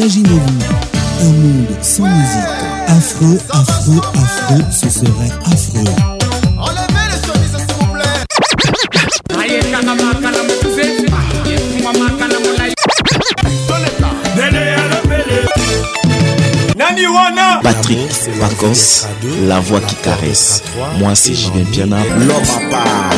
Imaginez-vous un monde sans musique. affreux, affreux, affreux, ce serait affreux. Patrick Vacances, la voix qui caresse. Moi, c'est Julien Piana, l'homme à part.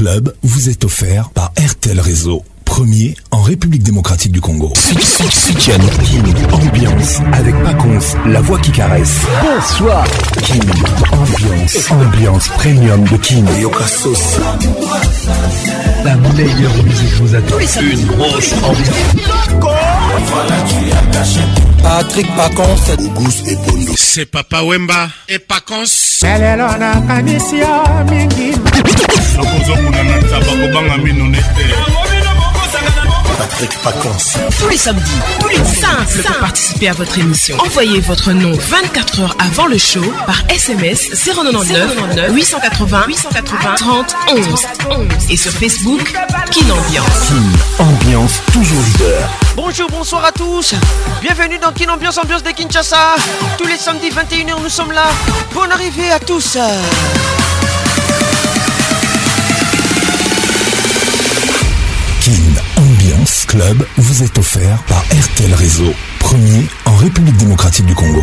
club vous est offert par RTL Réseau, premier en République démocratique du Congo. King ambiance avec Pacons, la voix qui caresse. Bonsoir. King ambiance, ambiance premium de Kin. La meilleure musique vous attend. Une grosse ambiance. Voilà, tu as caché. Patrick Pacons, Ougus et Bondo. C'est Papa Wemba et Pacons. Elle est là, la commission, Mingi. Sokozokuna na tabakobanga mino nete. Patrick Paconce. Tous les samedis, tous les samedis, pour participer à votre émission. Envoyez votre nom 24 heures avant le show par SMS 099 880 880 30 11 et sur Facebook Kin Ambiance. Ambiance toujours leader. Bonjour, bonsoir à tous. Bienvenue dans Kinambiance Ambiance Ambiance de Kinshasa. Tous les samedis 21h nous sommes là. Bonne arrivée à tous. Club vous est offert par RTL Réseau, premier en République démocratique du Congo.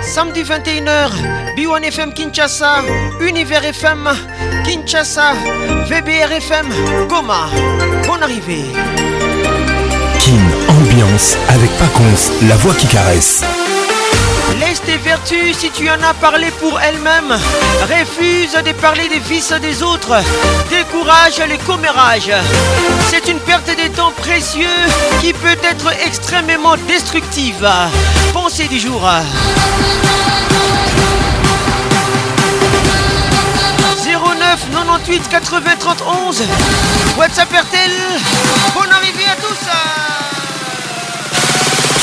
Samedi 21h, B1 FM Kinshasa, Univers FM Kinshasa, VBR FM Goma. Bonne arrivée. Kin Ambiance avec Paconce, la voix qui caresse. Laisse tes vertus si tu en as parlé pour elle mêmes Refuse de parler des vices des autres. Décourage les commérages. C'est une perte de temps précieux qui peut être extrêmement destructive. Pensée du jour. 09 98 80 31 WhatsApp RTL. Bonne arrivée à tous.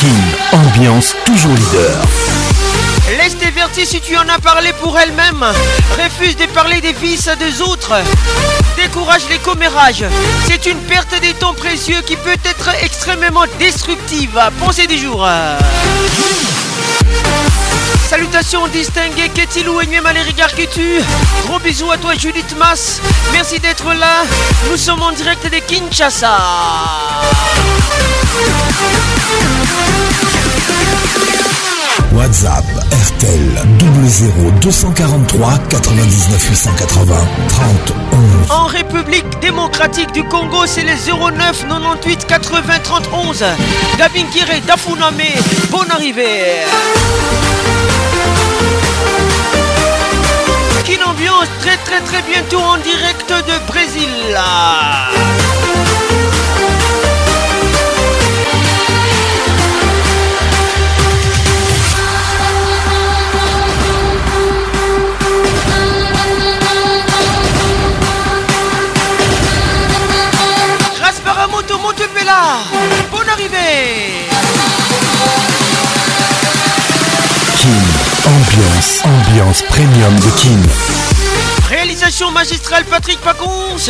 Kim ambiance toujours leader. Laisse tes si tu en as parlé pour elle-même. Refuse de parler des vices des autres. Décourage les commérages. C'est une perte des temps précieux qui peut être extrêmement destructive. Pensez du jour. Salutations distinguées, Ketilou et Nuema les regards qui tu Gros bisous à toi Judith Mas. Merci d'être là. Nous sommes en direct des Kinshasa. WhatsApp RTL 00243 243 99 880 30 11. En République démocratique du Congo, c'est les 09 98 80 31. Kiré Dafuname, bonne arrivée. Quelle ambiance très très très bientôt en direct de Brésil. Bonne arrivée Kim, ambiance, ambiance premium de Kim. Réalisation magistrale Patrick Pacons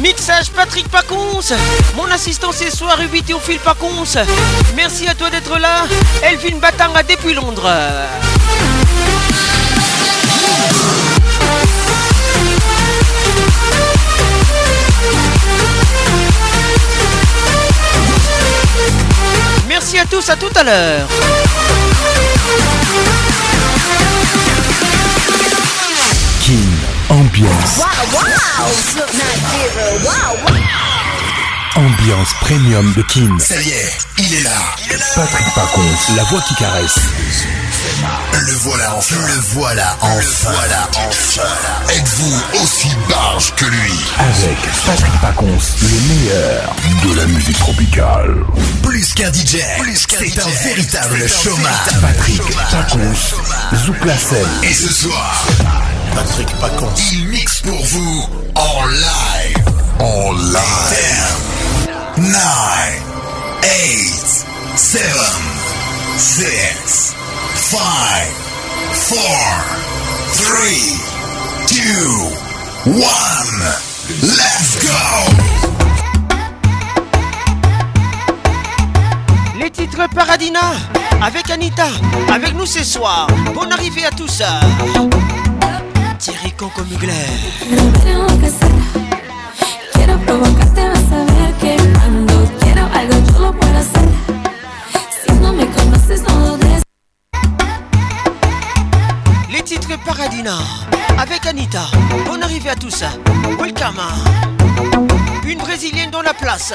Mixage Patrick Pacons Mon assistant c'est soir au fil Pacons Merci à toi d'être là Elvin Batanga depuis Londres Merci à tous, à tout à l'heure. en Kin Ambiance. Wow, wow. Ambiance premium de Kin. Ça y est, il est là. Patrick Pacons, la voix qui caresse. Le voilà enfin. Le voilà enfin. Le voilà enfin. Êtes-vous aussi barge que lui Avec Patrick Pacons, le meilleur de la musique tropicale. Plus qu'un DJ, Plus qu'un c'est un véritable chômage. Patrick Pacons, Zouk Et ce soir, Patrick Paconce, il mixe pour vous en live. En live. 9 8 7 6 5 4 3 2 1 Let's go Les titres Paradina avec Anita avec nous ce soir Bonne arrivée à tous Thierry Coco Mugler les titres Paradina avec Anita. on arrivée à tous. Welcome. Une brésilienne dans la place.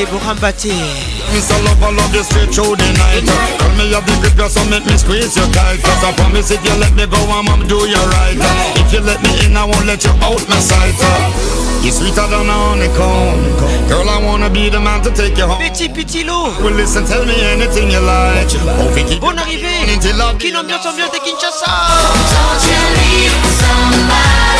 Deborah Mbate. Miss all over love you straight through the night. Tell me you the grip yourself, make me squeeze you tight. Cause I promise if you let me go, I'm gonna do you right. If you let me in, I won't let you out my sight. You're sweeter than a honeycomb. Girl, I wanna be the man to take you home. Petit petit loup. Well, listen, tell me anything you like. Bonne arrivée. Kin ambiance ambiance de Kinshasa. Don't you leave somebody.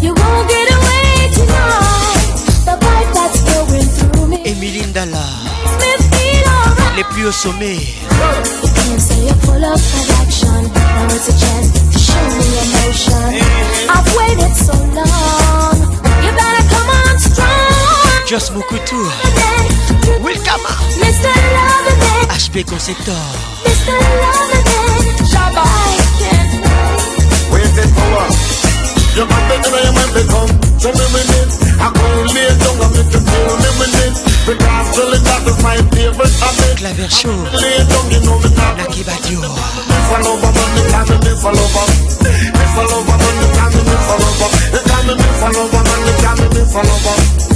You won't get away tonight. The pipe that's going through me. Emilie Dalla. Les plus au sommet. You can't say you're full of action. Now it's a chance to show me emotion. I've waited so long. You better come on strong. Just Moukoutou. Wilkama. Mr. Love the Dead. HP Conceptor. Mr. Love the I can't wait. Waited for what? You got the when they come to me with it. I cold me down and make you feel me with it. Because really my favorite habit. Clavier show. Lay down, me Me me Me me me me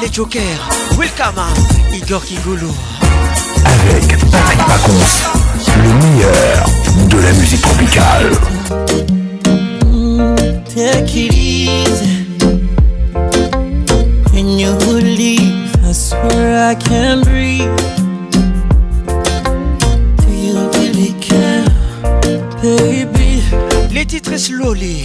les Jokers, Welcome, Igor Kigolo Avec Patrick Pacons, le meilleur de la musique tropicale. Can take it easy. When you leave, I swear I can breathe. Do you really care, baby? Les titres slowly.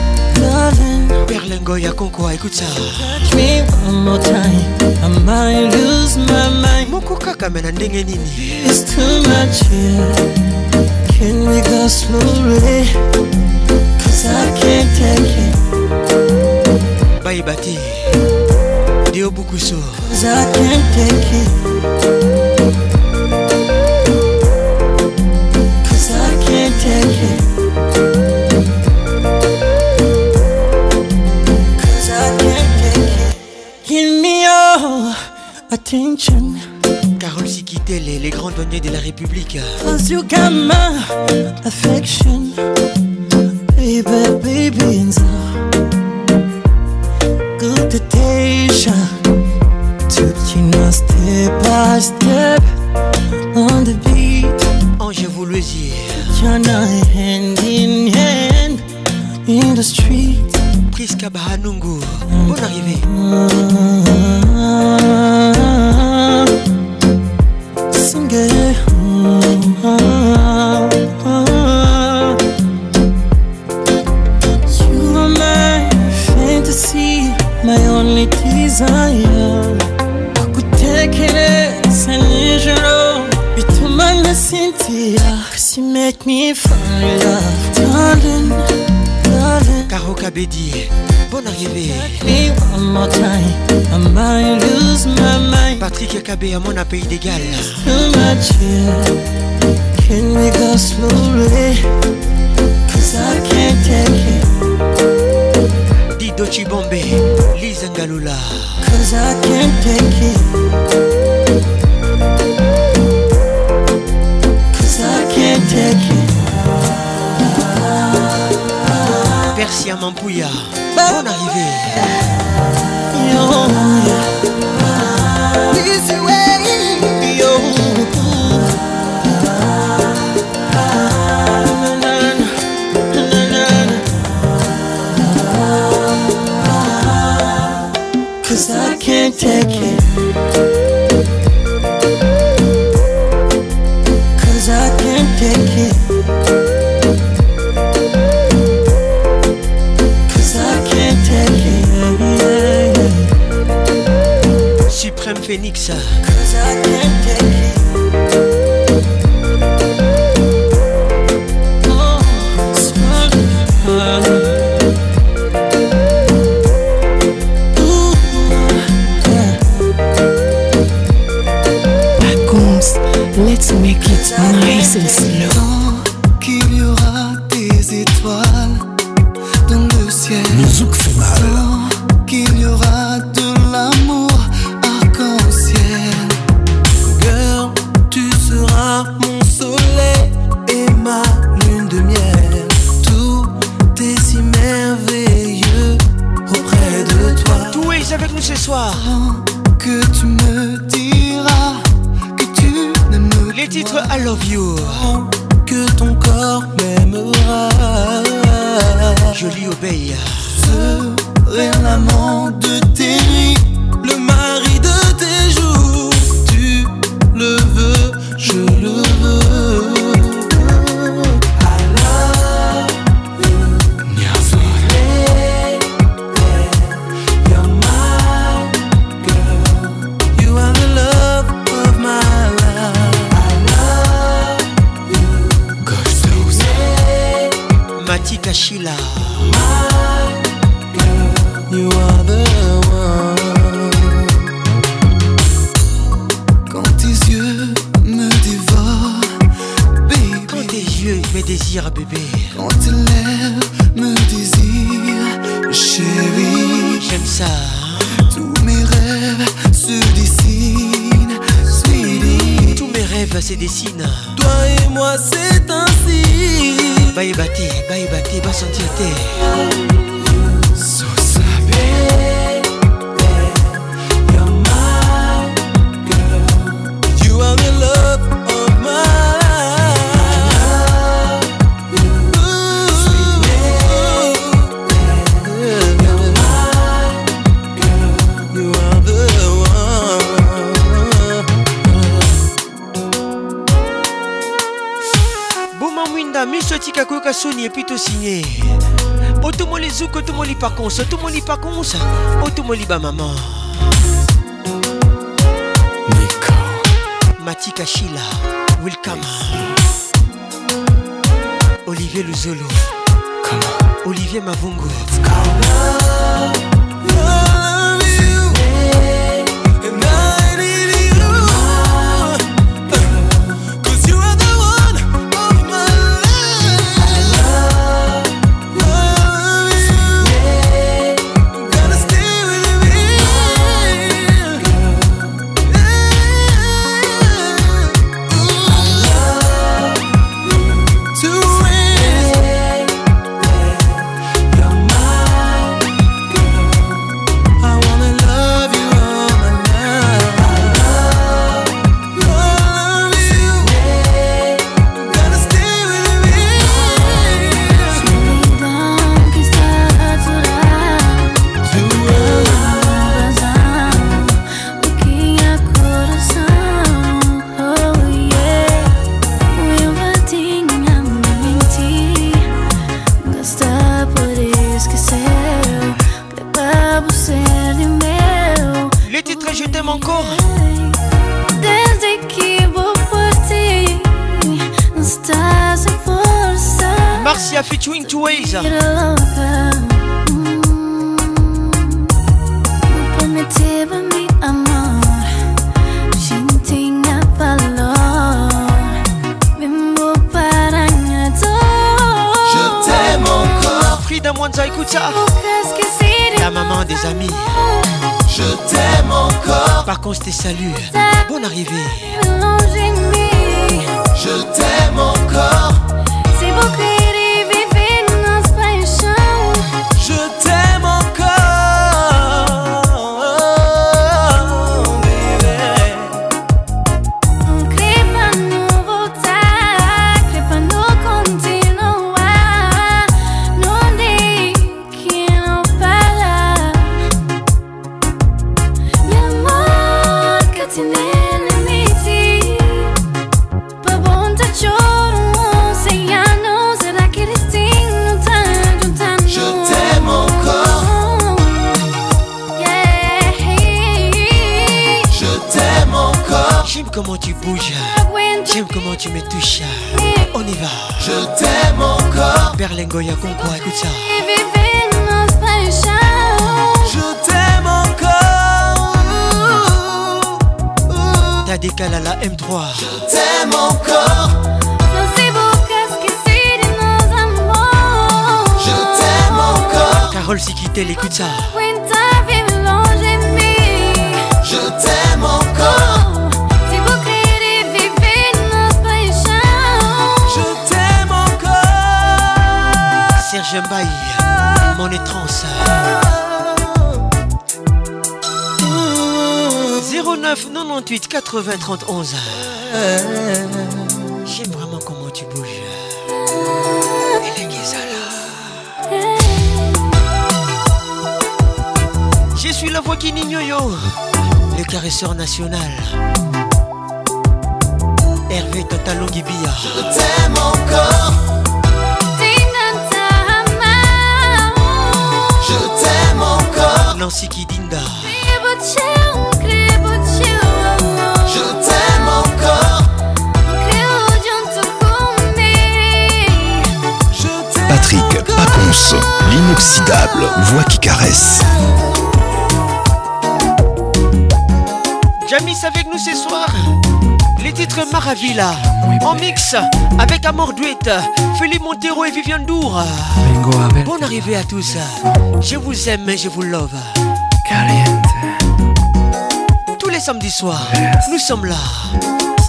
Perlengo ya Konko, écoute ça. Dream one more time, I might lose my mind. Moko kaka mena ndenge nini? It's too much here. Can we go slowly? Cause I can't take it. Bye Bati. Dio Bukuso. Cause I can't take it. attention. Carole et les grands douaniers de la République. Cause you got my affection. Baby, baby, good temptation. Taking a step by step on the beat. Ange vous le dit. Hand in hand in the street. Prisca Bahanungu, bonne arrivée. pays des gars Garcia featuring Two Ways. Mm. Frida Mwanza, écoute ça. La maman des amis. Je t'aime encore. Par contre, tes saluts. Bonne arrivée. Je t'aime encore. C'est beaucoup Goya Konkwa, écoute ça. Je t'aime encore. T'as décalé à la M3. Je t'aime encore. Je t'aime encore. Carole Sikitel, écoute ça. J'aime mon étrance. 09 98 80 31. J'aime vraiment comment tu bouges. Et Je suis la voix qui n'ignore le caresseur national. Hervé Gibia Je t'aime encore. t'aime encore. Nancy Kidinda. Je t'aime encore. Patrick Pacons, l'inoxydable voix qui caresse. Jamis avec nous ce soir. Titre Maravilla en mix avec Amor Duet, Montero et Viviane Dour. Bon arrivée à tous. Je vous aime et je vous love. Tous les samedis soirs, nous sommes là.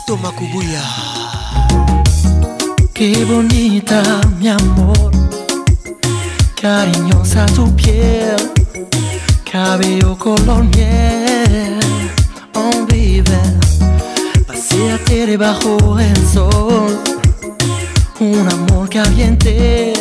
Thomas Kubuya. bonita, mi amor. tu piel. Cabello bajo el sol, un amor caliente.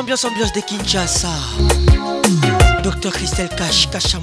ambiance ambiance de Kinshasa Docteur Christelle Cash Cash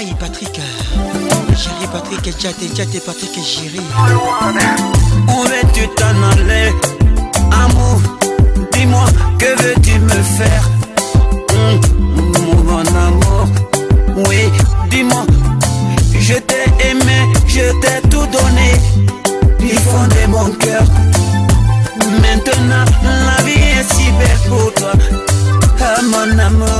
est Patrick Chérie Patrick tchat et Patrick et Chérie. Où veux tu t'en aller Amour Dis-moi que veux-tu me faire hum, hum, Mon amour Oui dis-moi Je t'ai aimé Je t'ai tout donné Du fond de mon cœur Maintenant la vie est si belle pour toi ah, mon amour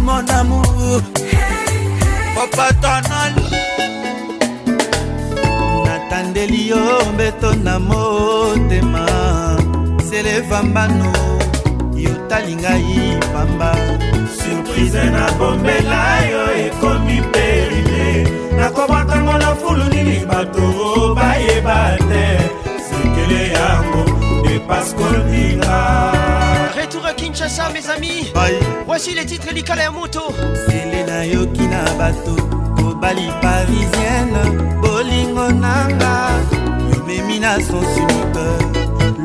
mon amour. Hey, hey. Papa tonal. Natandeli oh, yo mbeto na motema. Seleva mbano yotali ngai pamba. Surprise na bombela yo ekomi perime. Nakobwakango na fulu nini bato bayeba te. Sekele yango depasse kolinga. Kinshasa, mes amis. Voici les titres Likala et Moto. les Yokina Bato, Kobali Parisienne, Bolingo Nanga, Yomemina son sunipe.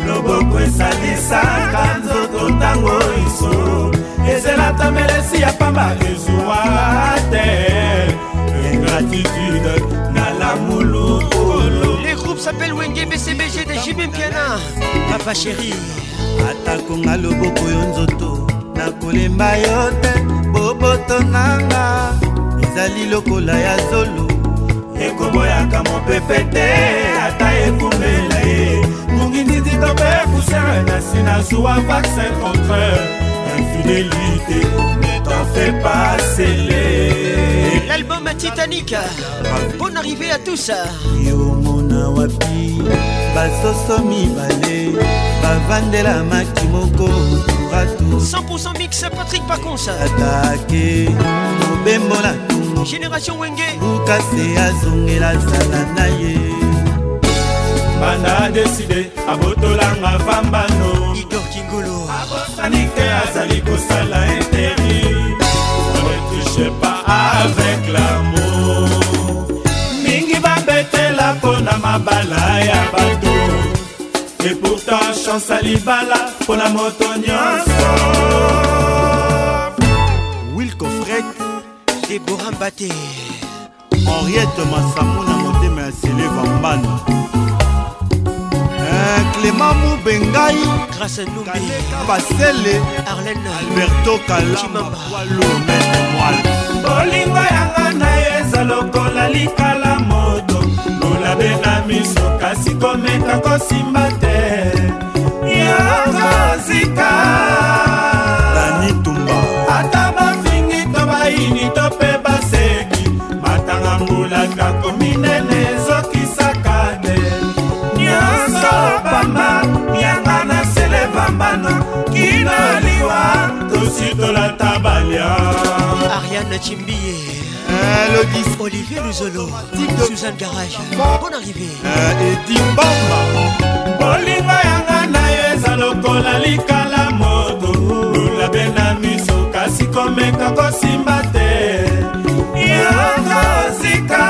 Loboko esalisaka nzoto ntango iso ezela tamelesi ya pamba ezuwa te Gratitude, na lamulu Les groupes s'appellent Wenge, BCBG, des JB Piana. Papa Chérie. atakonga loboko yo nzoto nakolemba yo te boboto nanga ezali lokola ya zolo ekoboyaka mopepe te ata ekumela ye mongindidi tombe poussière na si nazwa vaccin contre infidélité ne t'en fais pas scellé l'album titanique bonne arrivée à tous yomona wapi basoso mibale bavandela maki moko ratu 100% mix patrick paconsa atake mobembo na tungo génération wenge lukase azongela zala na ye banda adeside abotolanga vambano igor kingolo abosani te azali kosala interi retouche pas avec l'amour mingi babetela mpo na mabala ya bato eputa chance alibala mpo na moto nyonso wilcofred debora mbate henriete masamo na motema ya sileva mbano eh, clément mobengai grâcekaleka basele alberto kalamaalomete mwal bolingo yanga na ye eza lokola likala miso kasi komeka kosimba te yakozika banitumba ata bafingi to bayini to mpe baseki matanga mbulaka kominene ezokisaka te nyonso pamba yanga na selevambano kino liwa tosi tolata balia Ariane Chimbiye eh, Olivier Luzolo Suzanne Garage Bonne arrivée eh, Edimbamba Bolingo yanga na yo eza lokola likala moto lulabe na miso kasi komeka kosimba te yanga osika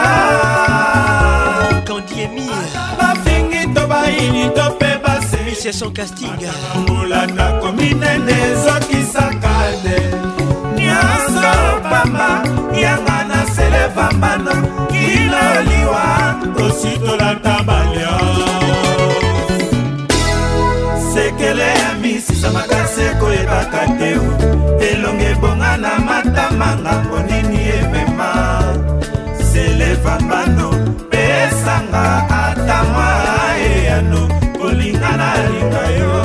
Kandi Emir baini to mpe basemission casting mulaka kominene ezokisaka te mama yanga na selevambana kila liwa tositolata balia sekele ya misisa makasi ekoyebaka te elongi ebonga na matama ngambo nini emema selevambano mpe esanga ata mwa eyano kolinga nalinga yo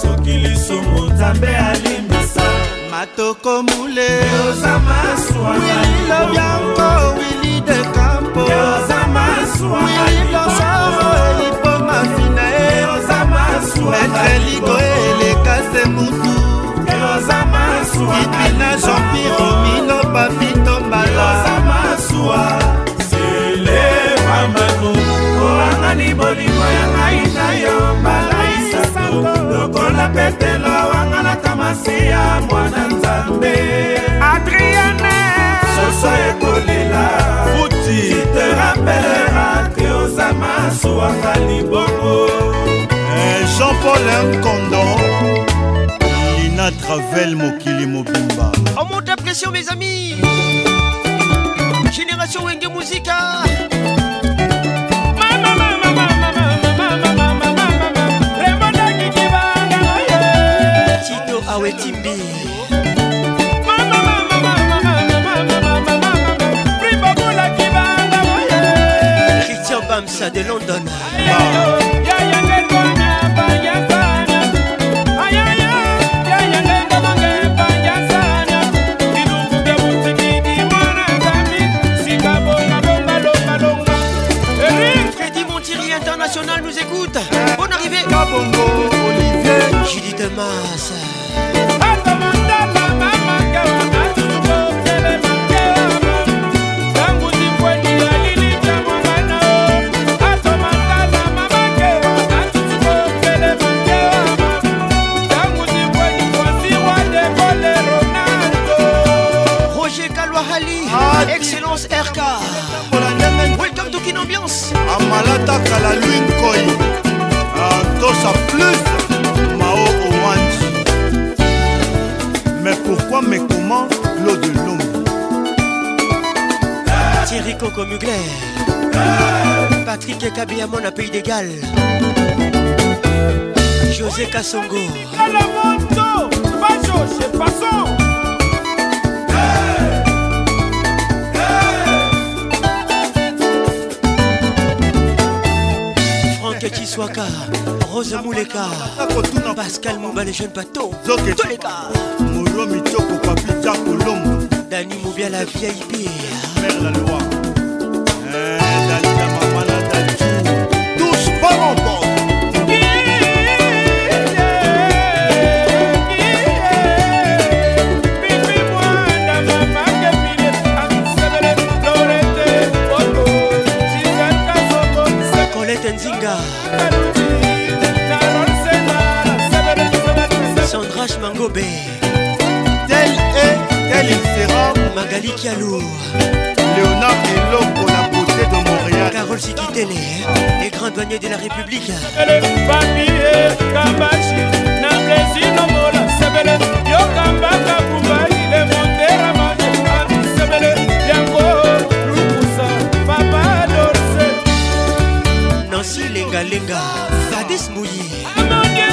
soki lisumu nzambe alimi tokomule wili bianco wili de campo wili blosoro elipoma fina e metre ligo eleka se mutu itina jean-pire mino papito mbala selewamanu oangani bolimo ya wanga libongo jean paul nkondo lina travel mokili mobimba en monte à pression mes amis génération wenge musika tito awetimbi Kamsa de London. Crédit Montieri International nous écoute. Bonne arrivée. Kabongo, Olivier. Julie Demas. ambiance amalataka la lwin koy atosa ah, plus mao owanji mais pourquoi mais comment l'eau de l'homme Thierry Coco Mugler Patrick Ekabiamon à Pays des Galles José Kassongo Calamonto Bajo, c'est passant Swaka, Rose Mouleka, Pascal Mouba, les jeunes bateaux, Toleka, Molo Mitoko, Papita Colombo, Dani Moubia, la vieille bière, Mère la loi. Magali Kialour Léonard Elombo la beauté de Montréal Carole Sikitele Les grands douaniers de la République Nancy Lenga Lenga Fadis Mouillé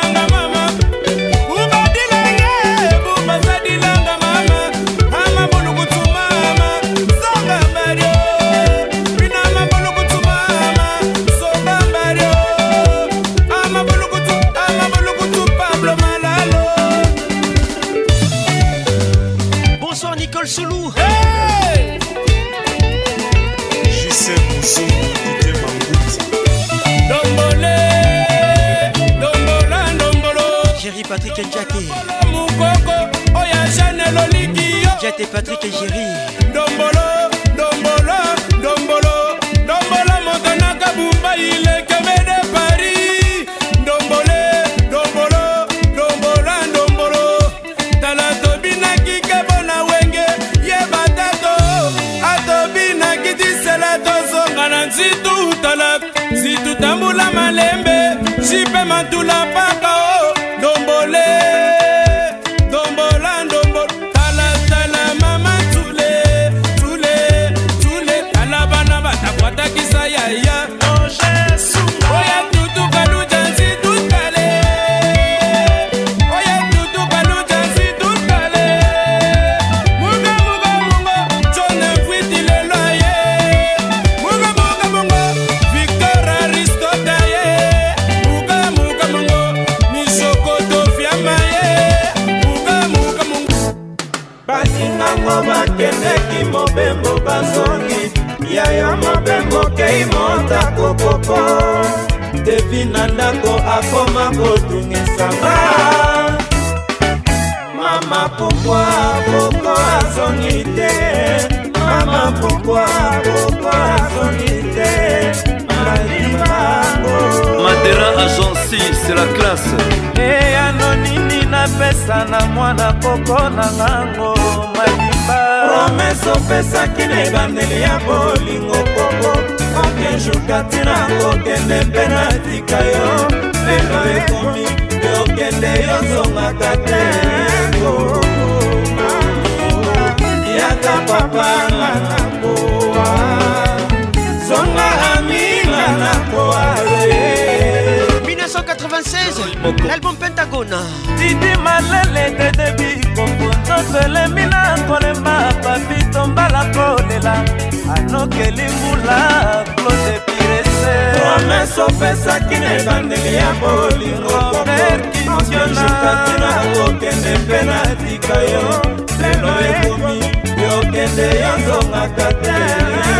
Juliette et Patrick et Géry Dombolo, Dombolo, Dombolo Dombolo motana kabumba il est de Paris Dombolé, Dombolo, Dombola, Dombolo Tala tobina kike bona wenge ye batato Atobina kitisela tozonga na nzitu tala Zitu tambula malembe Jipe mantula paka la klase eyano nini napesa na mwana koko na ngango malimba promese opesaki na ebandeli ya bolingo koko okenjuka ntina kokende mpe natika yo lelo ekomi yokende yozongaka te yaka papa 1996, el álbum Pentagona. Didi malelete debi kokunzo selemi na kolema papi tombala kolela anokeli mbula klode pirese promese opesaki na ebandeli ya bolingo merkitionatina kokende mpe na tika yo que yo yokende yozongaka te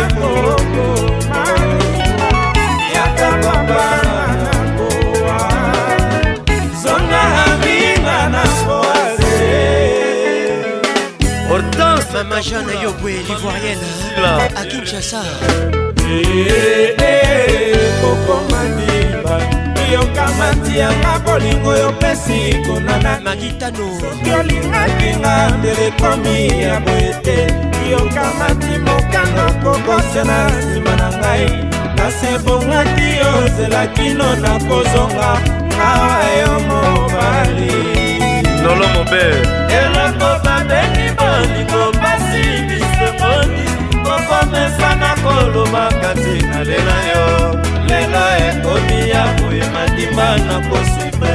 ekoko Mama Jeanne Yobwe, l'ivoirienne à Kinshasa eh, eh, eh, kokomadiba yokamati yanga bolingo yopesi konanasoki olingakinga telekomi ya boye te yokamati mokano kokosena nsima na ngai kasi ebongaki ozela kino na kozonga awa yo mobali lolo mobe eloko babeni bolingo okomesana kolobaka ti nalela yo lelo ekomi ya boye matimba na kosivre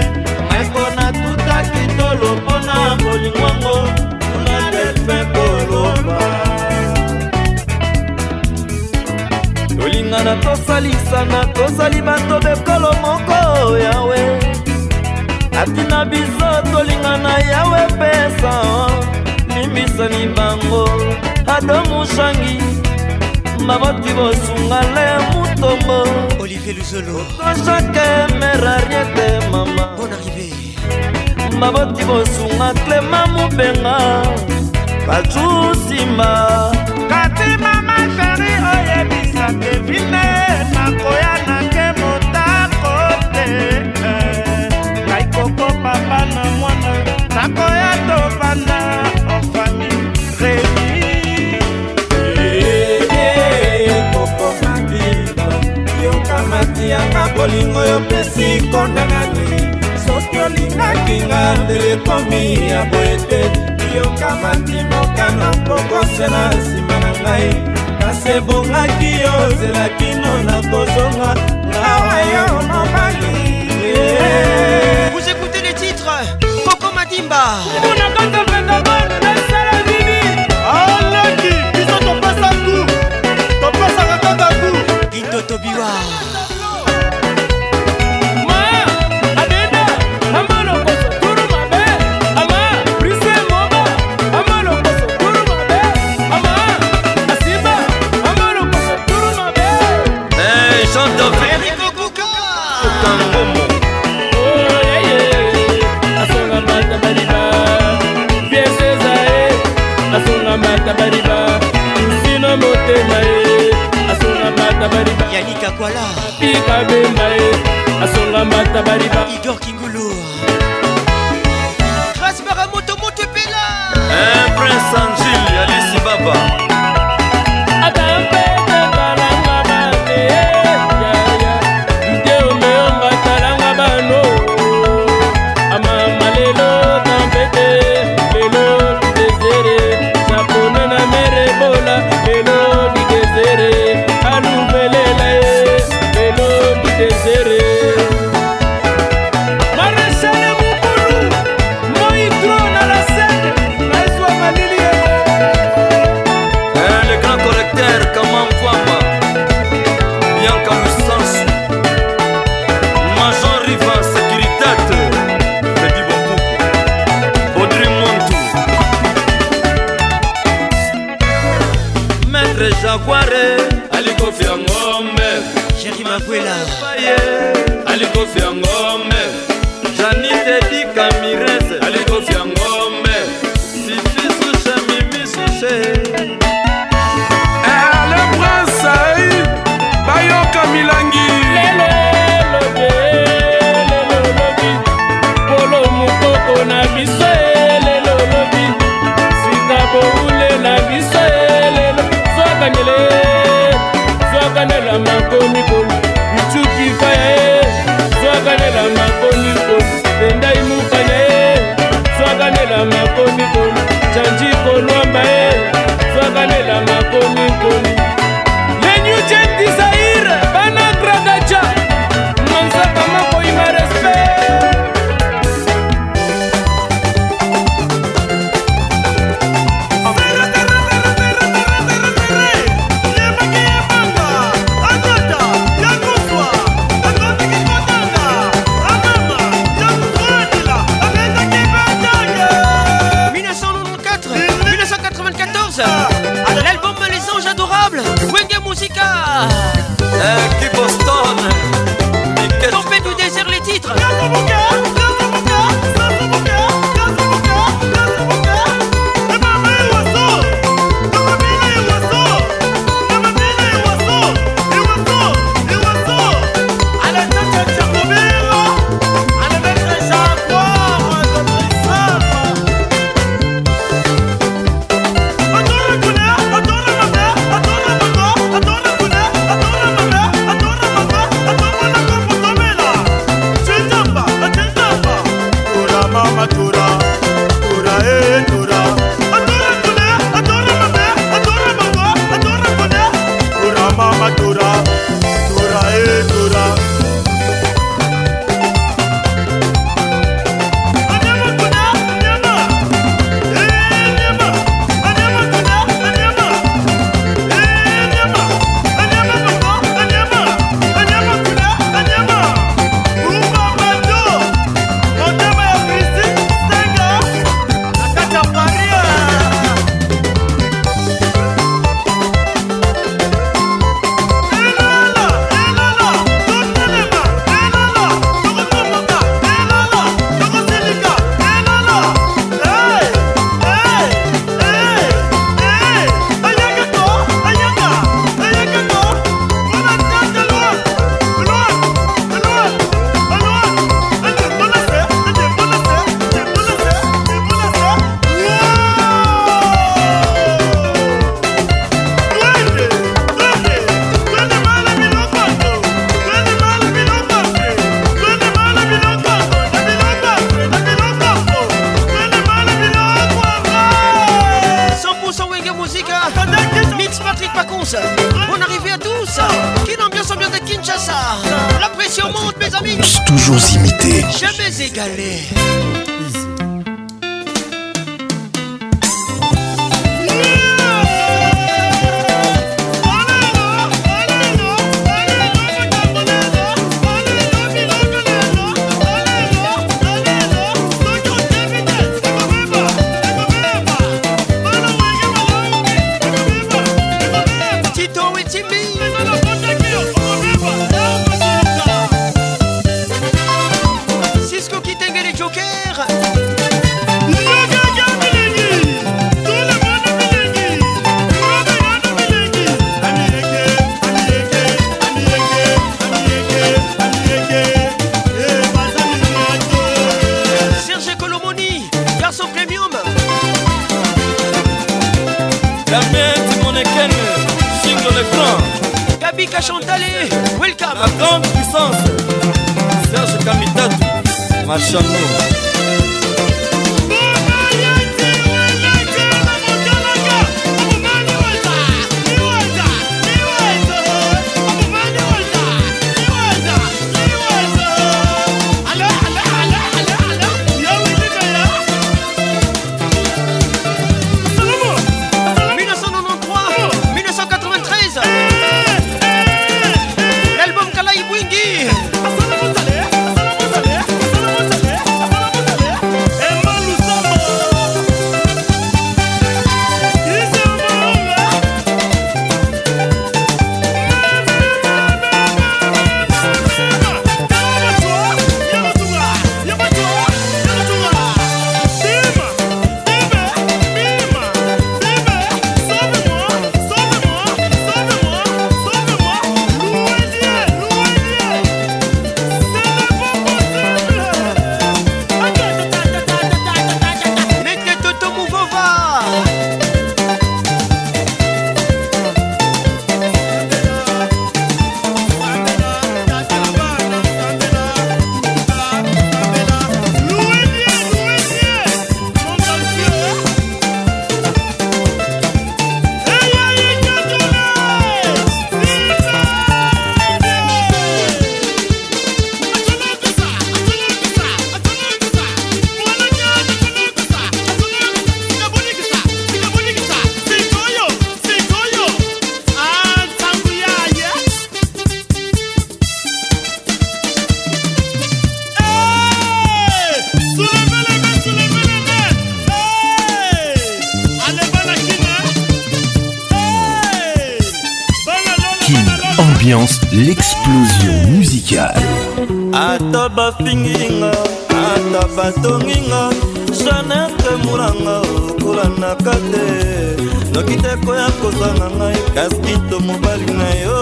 meko natutaki tolo mpona bolingwango kuna delfe koloba tolingana tosalisana tozali bato bekolo moko yawe atina biso tolingana yawe pesa limbisani bango ado musangi maboti bosunga le mutombo olivier luzolo kosake merariete mama bon arrivé maboti bosunga clema mobenga bazusimba kati mama sheri oyebisa kevine nakoya nake motako te eh, kaikoko papa na mwana nakoya bolingo yopesi nkonda nani soki olingaki nga telekomi ya boye te yokamati mokano pokosela nsima na ngai kasi ebongaki yo zela kino na kozonga ngawa yo mobali Vous écoutez les titres Coco Madimba alaki biso topesa ku topesaka kaka ku kindotobiwa motema ye asonga matabariba yanika kwala bika bemba ye asonga matabariba igor kingulu grâce baramoto moto epela eh, prince angil alisi baba ambiance, l'explosion musicale. ata bafinginga ata batonginga janete muranga okolanaka te noki te koya kozanga ngai kaski to mobali na yo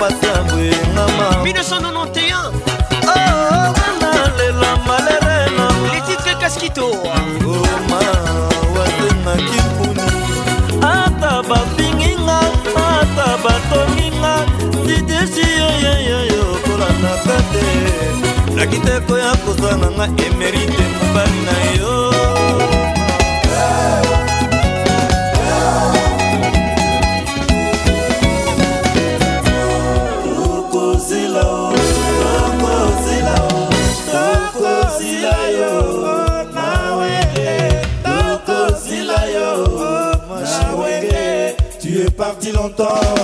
pasi ya boyengama 1991 na lelo malere na les titres kaskito oma watenaki mpuni ata bapinginga ata batonginga didesi yoyoyoyo kolandaka te nakiteko ya kozanga nga emerite mobali na yo todo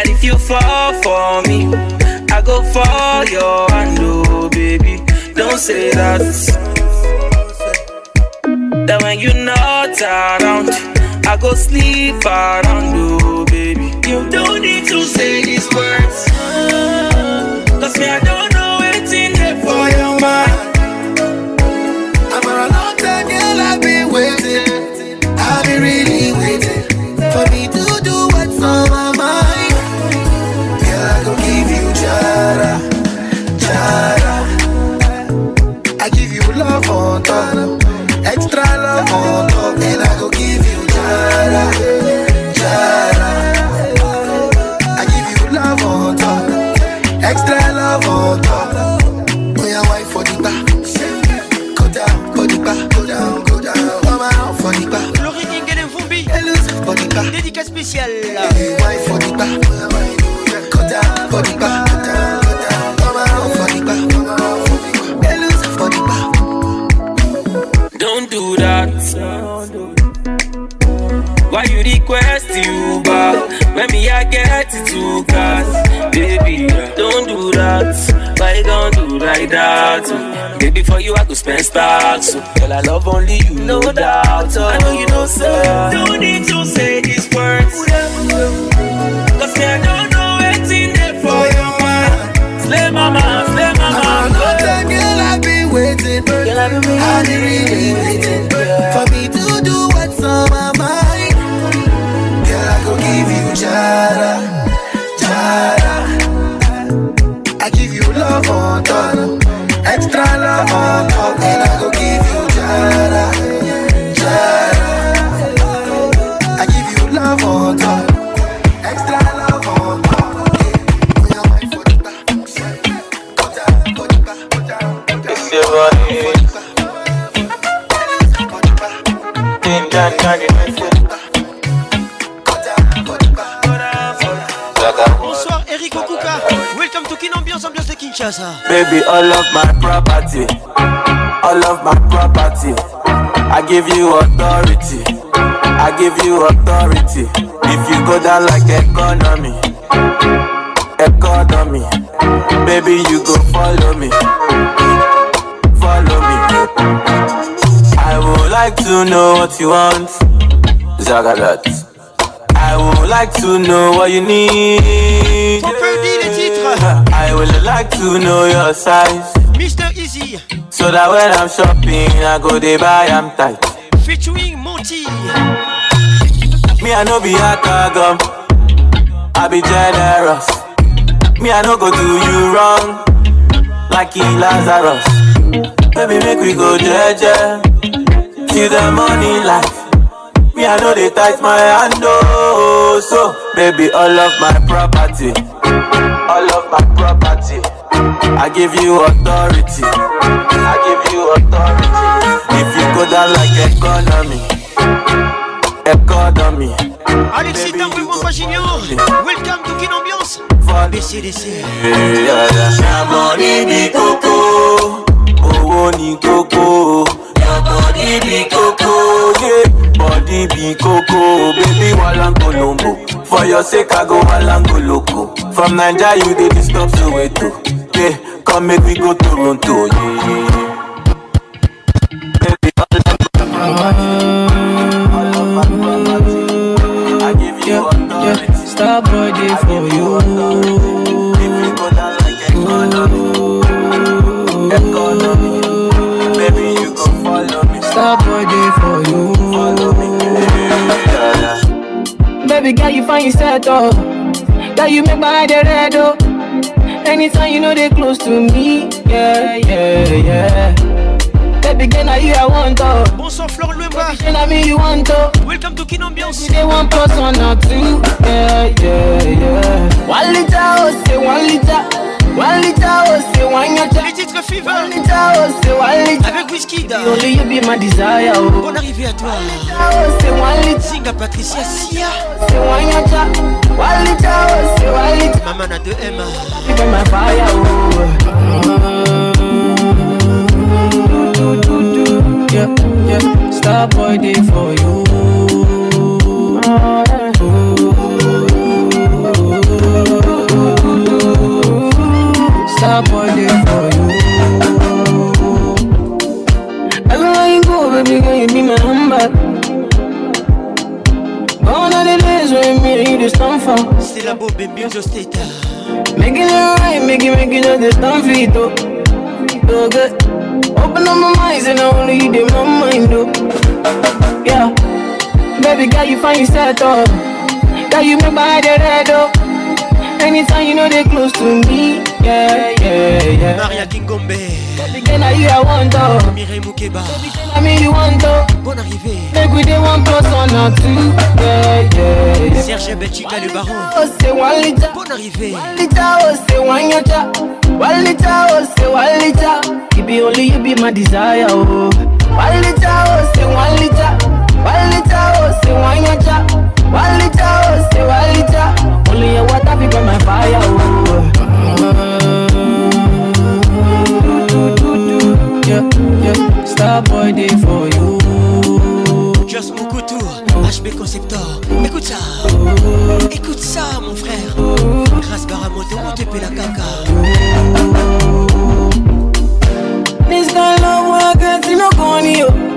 that if you fall for me, I go for your hand, oh baby. Don't say that. That when you're not around, I go sleep around, oh baby. You don't need to say these words. Cause me, I you want. I would like to know what you need. I would like to know your size. Mr. Easy. So that when I'm shopping, I go they buy, I'm tight. Featuring Moti, Me, I know be a gum. I be generous. Me, I know go do you wrong. Like in Lazarus. Baby, make we go, yeah, you the money life. Me, I know they tight my hand, oh. So, baby, all of my property. All of my property. I give you authority. I give you authority. If you go down like economy, economy. Alexis Tamboué, mon Pagignan. Welcome to Kin Ambiance. BCDC. Chamonix ni coco. Owó ni kókó. Body be coco, yeah. Body be coco, baby walang colombo. For your sake I go walang go From Nigeria you dey disturb Soweto. Yeah, come make we go to Toronto, yeah. yeah. Starboy day for you. That for you. Baby girl, you find yourself up. Girl, you make my eye red oh. Anytime you know they close to me, yeah, yeah, yeah. Baby girl, now you I want to. Bonsoir Flore Luemba. Baby girl, me you want to. Welcome to Kin Ambiance. They want one or two, yeah, yeah, yeah. One liter, oh, say one liter. Walita ose wanyata Les titres Fever Walita ose walita Avec Only you be my desire oh. Bonne à toi Singa Patricia Sia Ose wanyata Walita ose walita Maman a 2M You be my fire oh. mm-hmm. Starboy day for you Stop boy there for you. Everywhere you go, baby girl, you be my number. Gone are the days when me and you just stand for. Still a boy, baby, you just stay there. Making it right, making, making all the stand for it, though. Oh good. Open up my eyes and I only you did my mind, though. Yeah. Baby girl, you find yourself, though. Girl, you remember how they read, though. Anytime you know they close to me. Yeah, yeah, yeah. Maria Kingombe. Baby, can I you I want to? Mireille Mukeba. Baby, can I me you want to? Bonne arrivée. Make we dey one plus one or two. Yeah, yeah. yeah. Serge Benchika le baron. Oh, c'est one liter. Bonne arrivée. One liter, oh, c'est one yota. One liter, oh, c'est one liter. It be only you be my desire, oh. One liter, oh, c'est one liter. One liter, oh, c'est one yota. oh, o si Only your water become my fire, oh. Starboy day for you. Just Mokutu, HB Conceptor. Écoute ça, écoute ça, mon frère. Grâce Baramoto, on te paie la caca. This girl love work, and she no corny, yo. Oh.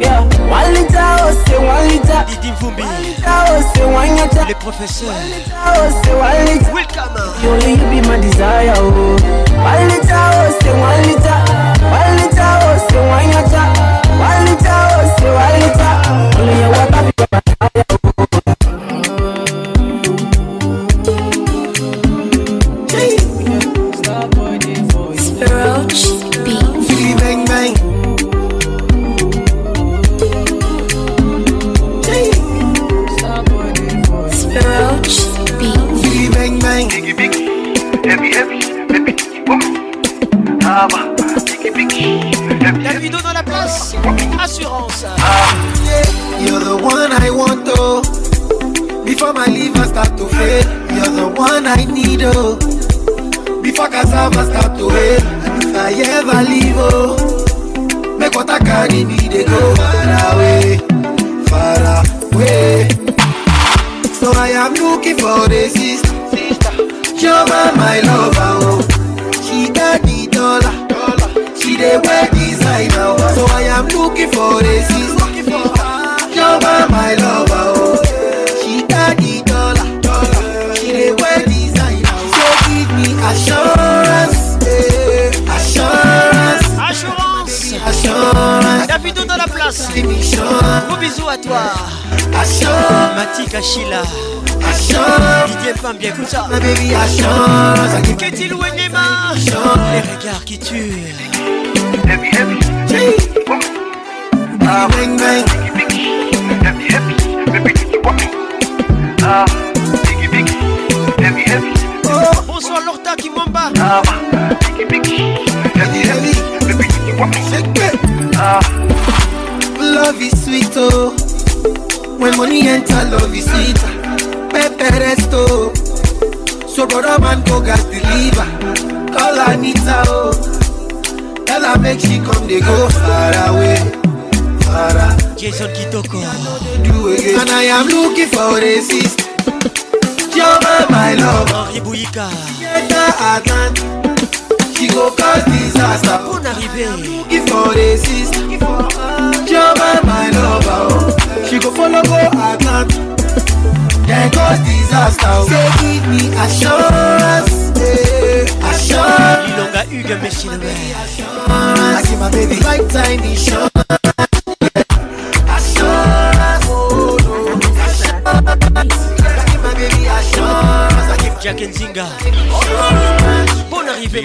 Yeah. One Les professeurs. Welcome. You be my desire, oh. one Bien que ça, la bébé a chance Qu'est-il ou elle n'est pas Les regards qui tuent Africa. She go cause disaster. Bon arrivé. If for resist, Jump my lover. Oh. She go follow go Atlanta. Then cause disaster. Oh. Say give me assurance. Eh. Assurance. You don't got Hugues Michelin. I give my baby lifetime insurance.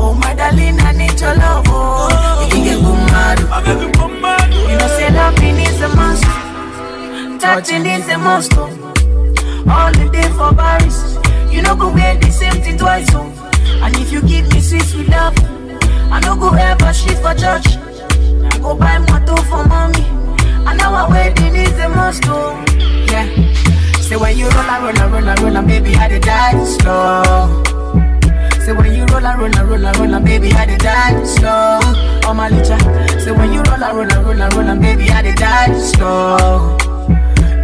Oh, my darling, I need your love. Oh, you can get bombarded. You know, say loving is a must. Touching is a must. Oh. All the day for Paris. You know, go wear the same thing twice. Oh. And if you give me sweets with love, I no go ever shit for church. go buy motto for mommy. And our wedding is a must. Oh. Yeah. Say when you roll, I roll, I roll, I roll, and baby, I die slow roller, roller, roller, roller, baby, I did die slow. Oh my licha, so when you roller, roller, roller, roller, baby, I did die slow.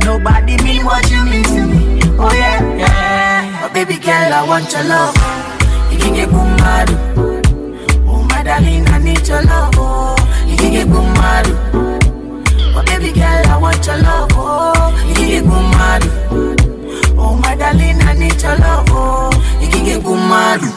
Nobody mean what you mean to me. Oh yeah, yeah. But baby girl, I want your love. You can get boomado. Oh my darling, I need your love. Oh, you can get boomado. But baby girl, I want your love. Oh, you can get boomado. Oh my darling, I need your love. Oh, you can get boomado.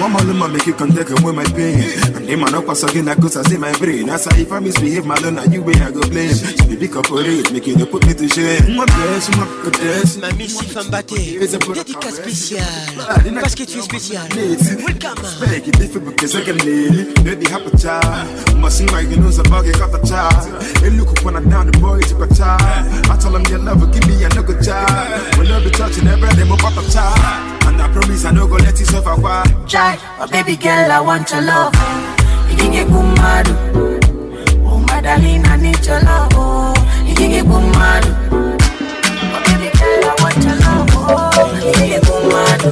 One man woman make you can take away my pain. And him and up pass again, I cause I see my brain. That's I if I misbehave, my lord, you way I go blame. So we pick up a rate, make you put me to shame. Moi blesse, moi blesse. Ma Missy femme battée, dédicace spéciale. Parce que tu es spécial. Welcome. Spec, it difficult because I can lead. Baby, have a child. My sing like you know, so buggy got a child. Hey, look up when I'm down, the boy took a child. I tell him your love, give me a nugget child. When love be touching every day, my papa child. And I promise I no go let you suffer why Jai, my baby girl I want your love Igige kumadu Oh my darling I need your love oh Igige kumadu My baby girl I want your love oh Igige kumadu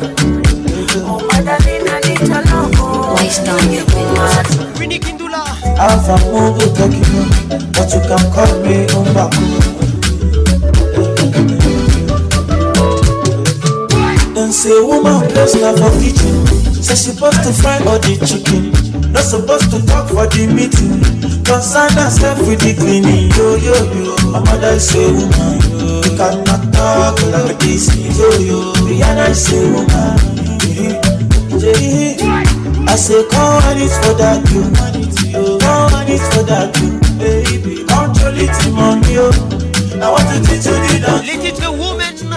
Oh my darling I need your love oh Igige kumadu Rini Kindula Alpha move talking But you can call me Umbaku say woman place up for kitchen say she supposed to fry all the chicken not supposed to talk for the meeting concern herself with the cleaning yo yo yo my mother say woman you cannot talk like this yo yo rihanna say woman I say come on it for that you come on it for that you baby control it money yo I want to teach you the dance little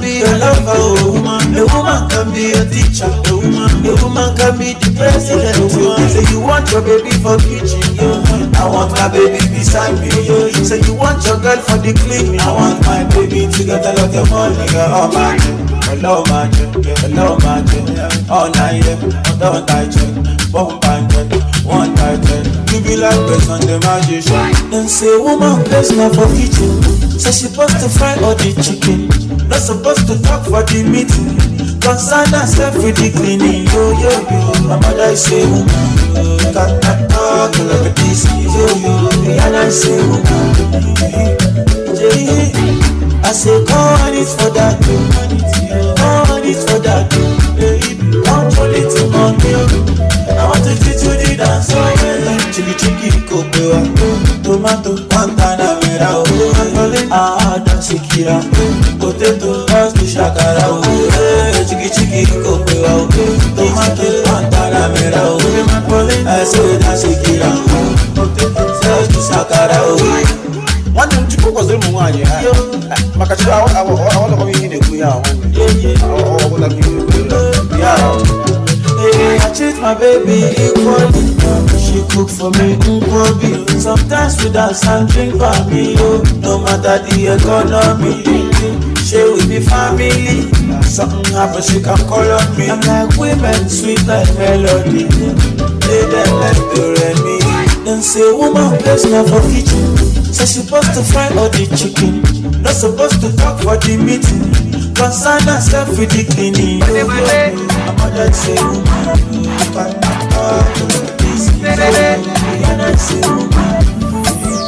can be a lover, a woman. A woman can be a teacher, a woman. A woman can be the president, a woman. Say you want your baby for kitchen, yeah. I want my baby beside me, yeah. Say you want your girl for the cleaning. I want my baby to get a lot of money, girl. Oh my, hello my, hello my, all night, all night, bomb bandit, one titan. You be like person, the magician. Then say woman, place not for kitchen. Say she supposed to fry all the chicken. not supposed to talk for the meeting. Concern herself with the cleaning. Yo, yo, yo. My mother is a woman. Can't talk like this. Yo, yo. me And I say woman. I say, go on it for that. Go on it for that. Don't hold it to my I want to teach you the dance. Oh, till you cheeky kopewa tomato Guantanamera o akọle adansikira potato pasta shakara o chiki chiki kopewa o tomato Guantanamera o akọle adansikira potato pasta shakara o. nwanne m chukwu gọziri ụmụ nwaanyị ha maka chukwu awọlọkọ ihe na-ekwu ihe ahụ nwanne ya ọbụla ihe na-ekwu ya ahụ baby, I treat my baby equally. She cook for me nkwobi. Sometimes we dance and drink bami yo. Oh. No matter the economy, she will be family. Something happen, she can call on me. I'm like women, sweet like melody. Play them like the Remy. Then say woman place never for kitchen. Say so she supposed to fry all the chicken. Not supposed to talk for the meeting. Concernant self-ridiculing I'm on that same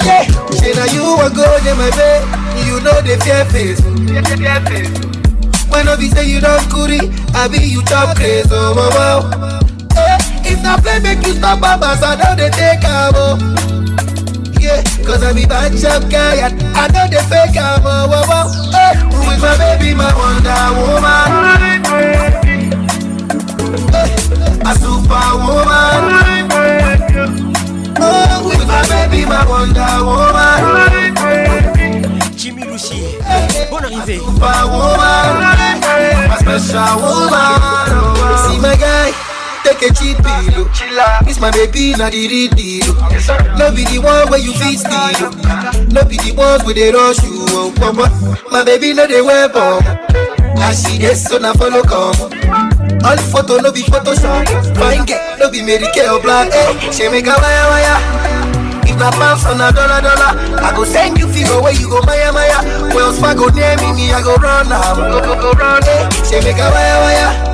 Yeah, and now you are good in my bed You know the fear face When I be say you don't curry I be you chop crazy, oh wow oh, oh. eh, If not play make you stop, Baba, so now they take a Cause I be bad shop guy I know the fake I'm a wow wow. Hey, with my baby, my wonder woman. Hey, a superwoman. Oh, with my baby, my wonder woman. Jimmy Lucy, bon arrivé. Superwoman, my special woman. See my guy. take a cheap deal. It's my baby, not the real deal. No be the one where you feel steal. No be the ones where they rush you. Oh, mama. My baby, no they wear bomb. I see this, so now follow come. All photo no be Photoshop. Fine get no be Mary Kay or Black. Hey, eh. she make a wire wire. If my pounds on a dollar dollar, I go send you figure where you go Maya Maya. Wells Fargo near me, me I go run now. Go go go run. Hey, eh. she make a wire wire.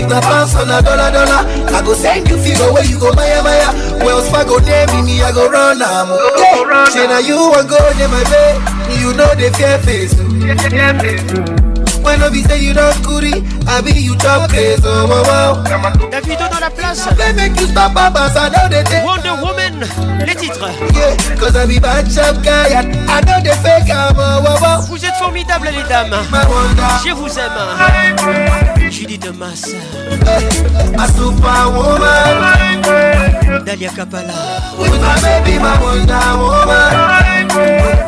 If na pass on a dollar dollar, I go send you figure where you go maya maya. Wells Fargo name me, me, I go run am. Say na you a go dey my way, you know the fear face. Fear face. La I dans la place. They Wonder Woman, les titres. Vous êtes formidables les dames. Je vous aime. Judith de Ma Dalia Kapala. woman.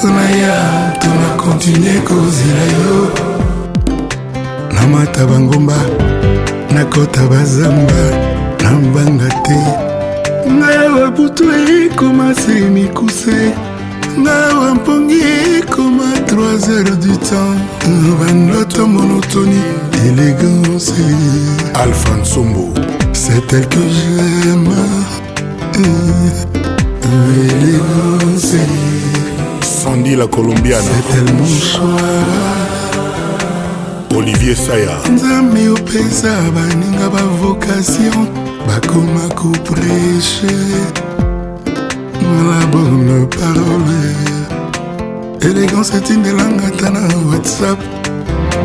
zonaya tonakontinue kozela yo namata bangomba nakota bazamba na mbanga te ngai awa butu ekoma se mikuse ngai awa mpongi ekoma 3 heures du temps bandoto monotoni élégance alphonsombo c'est elle que j'aime élégance Sandy la Colombiana olivier saya nzambe opesa baninga bavocation bakoma kopreche la bonne parole élégance etindelanga ata na whatsapp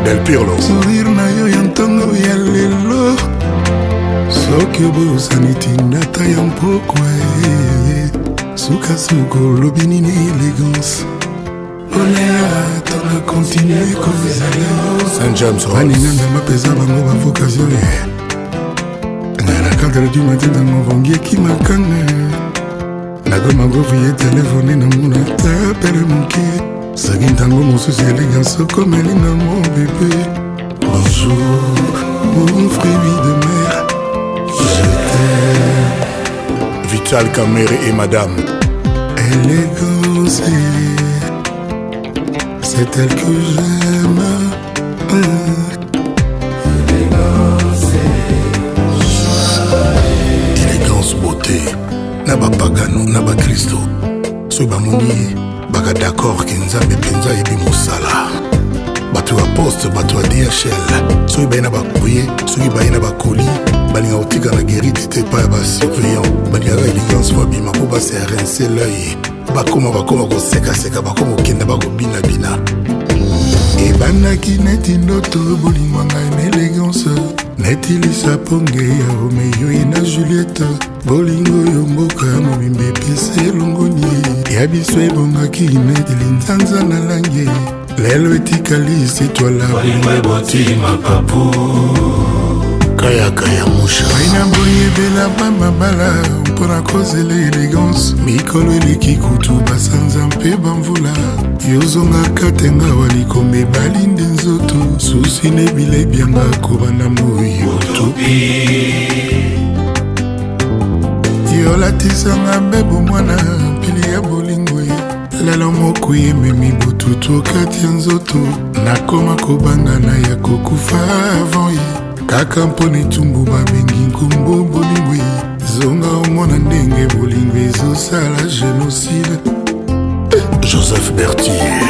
del pirlo sourire na yo ya ntongo ya lelo soki obosani tindata ya mpokwa sukasuka olobi nini elegance oleyatanga kontinue kozabaninanga mapeza bango bavokasione na la cadre du matin ntango vongieki makanga nakoma govie telefone namona tapele moke soki ntango mosusu elegance okomelinga mo bebe bonjour mon fruit de mer je t'aime Vital Kamere et Madame L'élégance, c'est elle que j'aime. Élégance, beauté, na bapagano na bakristo soki bamoni ye baka d'accord ke nzambe mpenza ayebi mosala bato ya poste bato ya dhl soki baye na bakourye soki baye na bakoli balingaka kotikala guéri tete epai ya basupliant balingaka elegance fo abima mpo baserrinse l'œil bakoma bakoma kosekaseka bakoma kokenda bakobinabina ebandaki neti ndoto bolingo ngai na elegance neti lisaponge ya romeo na juliette bolingo oyo mboka mobimba epesa elongoni ya biso ebongaki neti linzanza na langi lelo etikali sitwala bolingo eboti mapapu kayaka ya mushaina boyebela bamabala mpona kozela elegance mikolo eleki kutu basanza mpe bamvula yozongaka tenga walikoma ebali nde nzoto susi na ebile ebyanga kobanda moyoto yolatisanga mbebo mwana pili ya bolingo ye lelo moko yememi bututu okati ya nzoto nakoma kobanga na ya kokufa avant kaka mpona etumbu babengi nkombo bolingo zonga omona ndenge bolingo ezosala génocide joseph bertier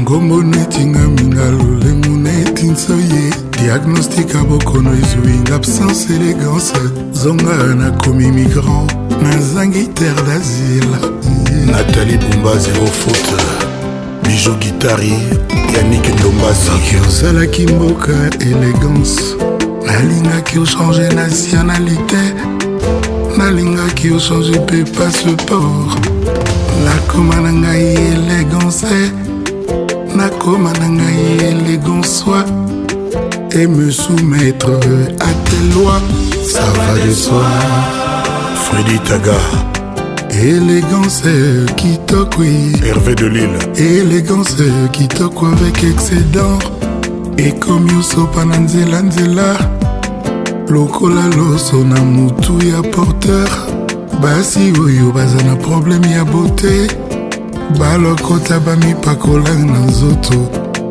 ngombo netingami na lolemo netinso ye diagnostika bokono ezwinga absence élégance zonga nakomi migrant nazangi terre d'asile nathalie bumba zero faute bijou gitari yanik ndombasi ozalaki mboka elegance nalingaki ochange nationalité nalingaki ochange mpe passeport nakoma na ngai elegance nakoma na ngai elegansoi et me soumettre à tes lois ça va de soi Freddy Taga élégance qui kitokwi hervé de lille elegance kitoko avec excédent ekomi osopa na nzelanzela lokola loso na motu ya porteur basi oyo baza na probleme ya bote balokota bamipakola na nzoto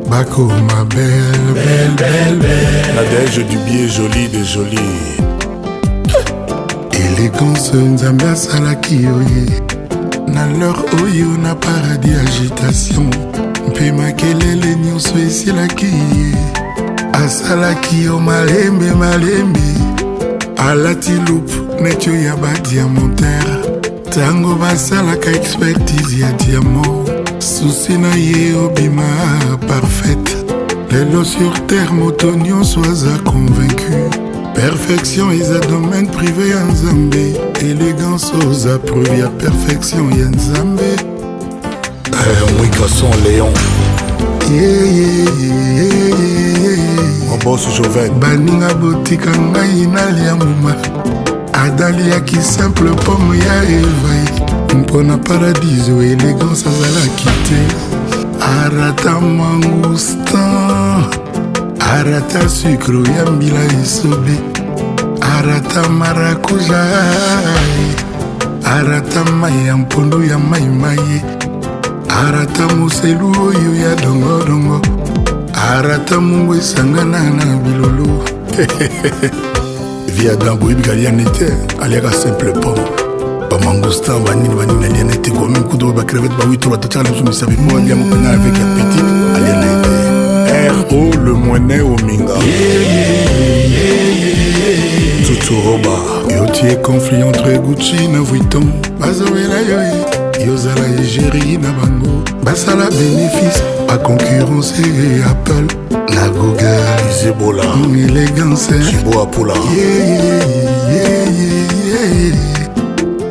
bakoma belbelbelbelnadege dubie joli de joli élégance nzambe asalaki oye na lor oyo na paradis agitation mpe makelele nyonso esilaki ye asalaki yo malembe malembe alati loupe neti oyo ya badiamantere ntango basalaka expertise ya diamo susi na ye obima parfaite lelo sur terre moto nyonso aza convaincu perfection eza domaine privé ya nzambe élégance oza preuve ya perfection ya nzambe mwikason léon moboso joven baninga botika ngai nalia mbuma adaliaki simple pome ya evai mpo na paradiso élégance azalaki te arata mangustan arata sucre ya mbila esobe arata marakuja arata mai ya mpondo ya maimai arata moselu oyo ya dongodongo arata mungu esangana na bilolo via blanc boyebika liane te aliaka simple pom bamangostan banini banini aliane te komi kutu bakrevet bawitro batatiaka na biso misabi po aliamokona avec apetite aliane ro le moinet ominga tuturoba yotie conflit entre gucci na vuitton bazowela yo e, yozala egérie na bango basala bénéfice baconcurrence e apple na google zebola élégance jibo apula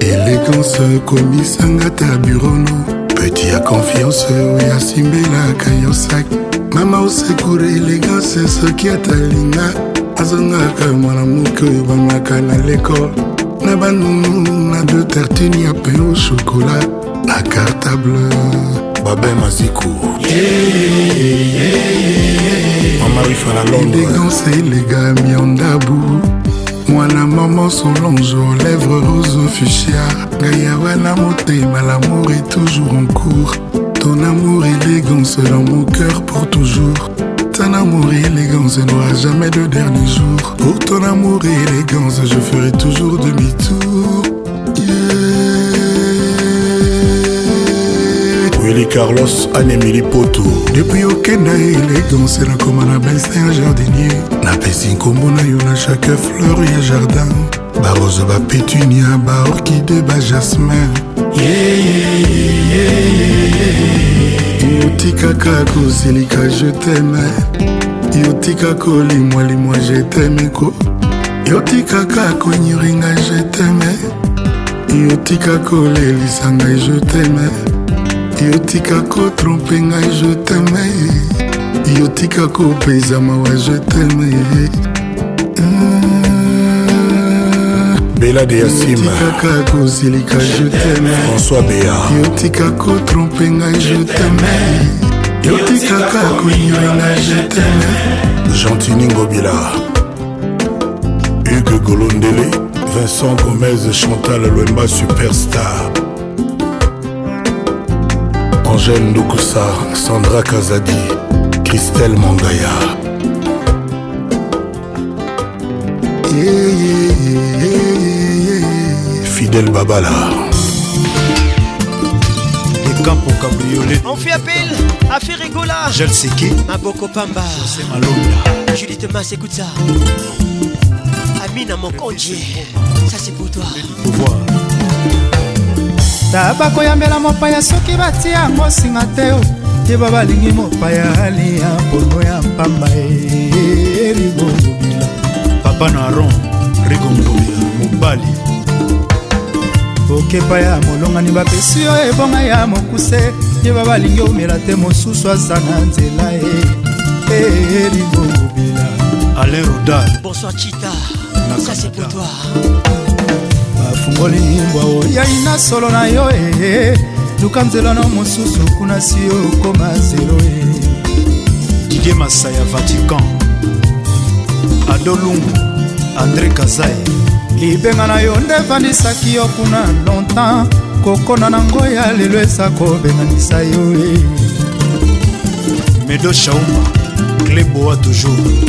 élégance komisanga ta burono tia confiance oyo asimbelaka yo sak mama osekure elegance soki atalinga azongaka mwana moke oyo bamaka na lekole na banunu na de tartini ya pe o shokola na cartable babe maziku mama rifala londrelegance elega miondabu mwana mama son aux lèvres roses fuchsia ngai la montée ma l'amour est toujours en cours ton amour élégance dans mon cœur pour toujours ton amour et élégance n'aura jamais de dernier jour. Pour ton amour élégance, je ferai toujours demi-tour. aurélie carlos anemili poto depuis okenda élégance nakoma na bestin jardinier napesi nkombo na yo na chaque fleur ya jardin barose bapetunia baorkide bajasmin yotikaka kosilika jeteme yotika kolimwalimwa jetemeko yotikaka konyiringa jeteme yotika kolelisanga jeteme yotika kotrompe ngai je teme yotika kopeza mawa je teme belade ya nsimayotikaka kozilika je teme françois bea yotika kotrompe ngai je teme yotikaka koyoela je teme gentini ngobila hugue golondele vincent gomez chantal loemba superstar Angèle Ndoukoussa, Sandra Kazadi, Christelle Mangaya. Yeah, yeah, yeah, Fidèle Babala. Les Campo Cabriolet. On fait appel à Ferregola. Gel Seke. Maboko Pamba. José Malonda. Judith Mas, écoute ça. Amina Mokonji. Ça c'est pour toi. Le pouvoir. ata bakoyambela mopaya soki batia yango singa te o yeba balingi mopaya aliya mpono ya mpamba erigondobia papa naron rigondobia mobali okepa ya molongani bapesi yo ebonga ya mokuse yeba balingi omela te mosusu aza na nzela e erigondobia alain rodal bonsoir chita ça c'est pour toi bafungoli mbwa oyai na solo na yo e luka nzelano mosusu kuna si okoma zelo e eh. didie masaya vatican adolungu andre kazai libenga na yo nde evandisaki yo kuna longtemps kokona nango ya lelo eza kobenganisa yo e medo shauma cleboa toujours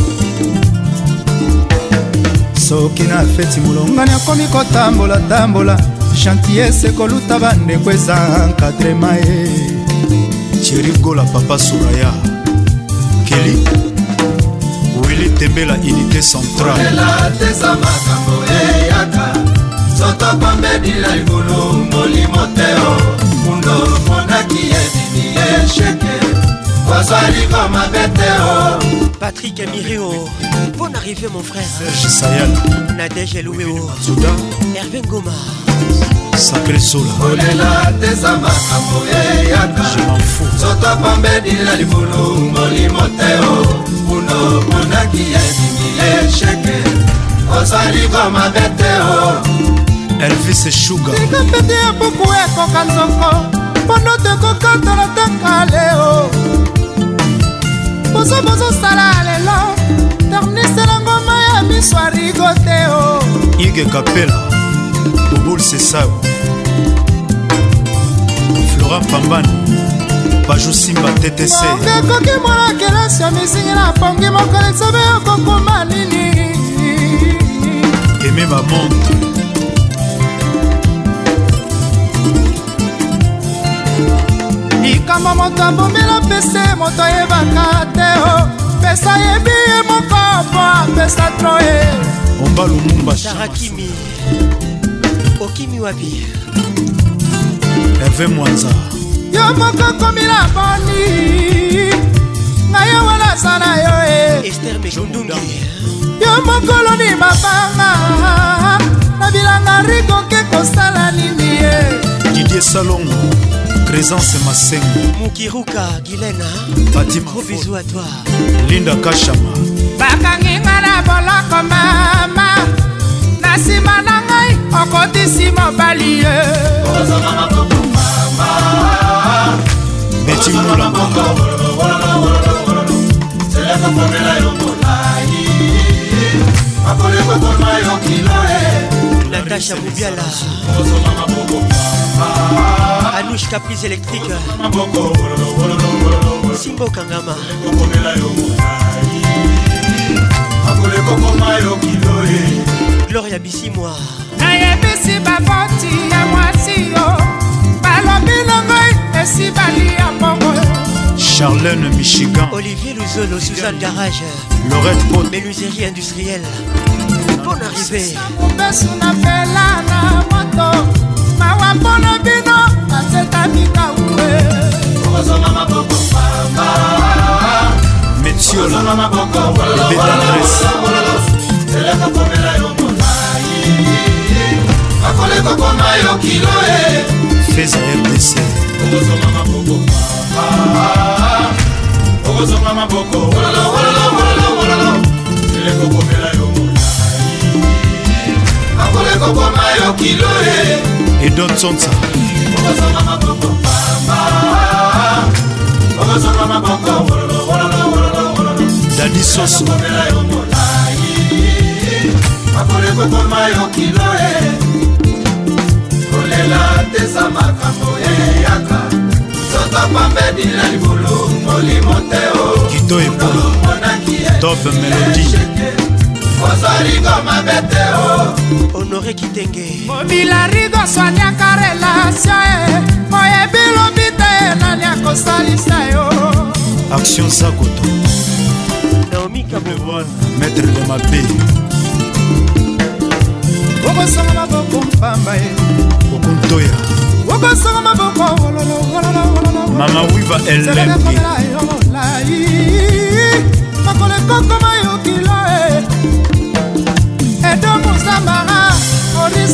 soki na feti molongani akomi kotambola-tambola chantiese ekoluta bandeko eza nkadrema ye cherigola papa suraya keli wili tembela unité centralemakambo eyaka soto pambedila likulu molimo te o mundo monaki ebimi esheke ozolingo mabe te o oh. patrik amirio mpo na rive mon frère serge sayal nadege eloueo herve ngoma sacré sola kolela teza makambo eyaka soto pambeni na libulu molimo te o oh. kuno monaki elingi esheke ozolingo mabe te o oh. elvis shuga tika pete ya buku ekoka nzongo mpono tekokatala taka leo liboso bozosala lelo tarnisela ngoma ya miso arigo te o oh. ige kapela bobul sesao flora pambani bajosimba ttckoki mwana kelasi ya misingi na pongi mokolo esobe okokoma nini eme bamontre makambo moto abombela opese moto ayebaka te o pesa yebi ye moko mpo apesa tro ye omba lumumba sharakimi okimi wapi herve mwanza yo moko komila boni ngai yo wana aza na yo e ester mekundungi yo mokolo ni mabanga na bilanga rikoke kosala nini ye didie salongo présence masengo mokiruka gilena fatimagros bisou à toi linda kashama bakanginga na boloko mama na nsima na ngai okotisi mobali ye betimula natasha mobiala anouche caprice électrique si simbo kangama gloria bisimwa nayebisi bavoti ya mwasi yo balobi et esi bali ya mbongo charlene michigan olivier luzolo suzanne garage lorette pot menuiserie industrielle mpona arrivé mobesu na pela na moto mawa mpona bino natika ue metiola ebetadres akoleka koma yo kilo e fez rdc okozonga maboko okozonga maboko eleko komela yo molai akoleka koma yo kilo e edon sonsa okozonga maboko pamba okozonga maboko wololo wololo wololo dadi soso komela yo molai makolo ekokoma yo kilo e kolela teza makambo eyaka soto pambedi na libulu molimo te o kito epolo top melodie ozolingo mabe te o honore kitenge mobila rido swaniaka relatio e oyebi lobi te nani akosalisa yo action zakoto naomi kabebon maître de mabe okosonga maboko mpamba ye okontoya okosonga maboko mama wiva elmolai makolo ekokoma yokilo e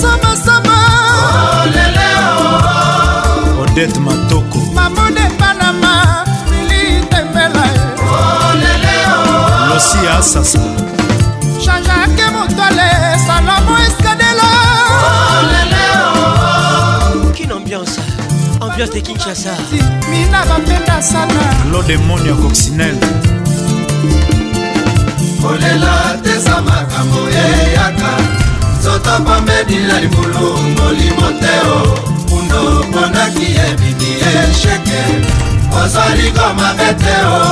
samasama oh, odet matoko mamone panama lili tembela losi ya asasa jean-jacque motole salomo eskadela kine ambiance ambiance de kinshasa mina bapenda sana lodemoni ya coccinelle kolela teza makambo eyaka soto pomedila libulu molimo te o pundo ponaki ebimi esheke ozali komabe te o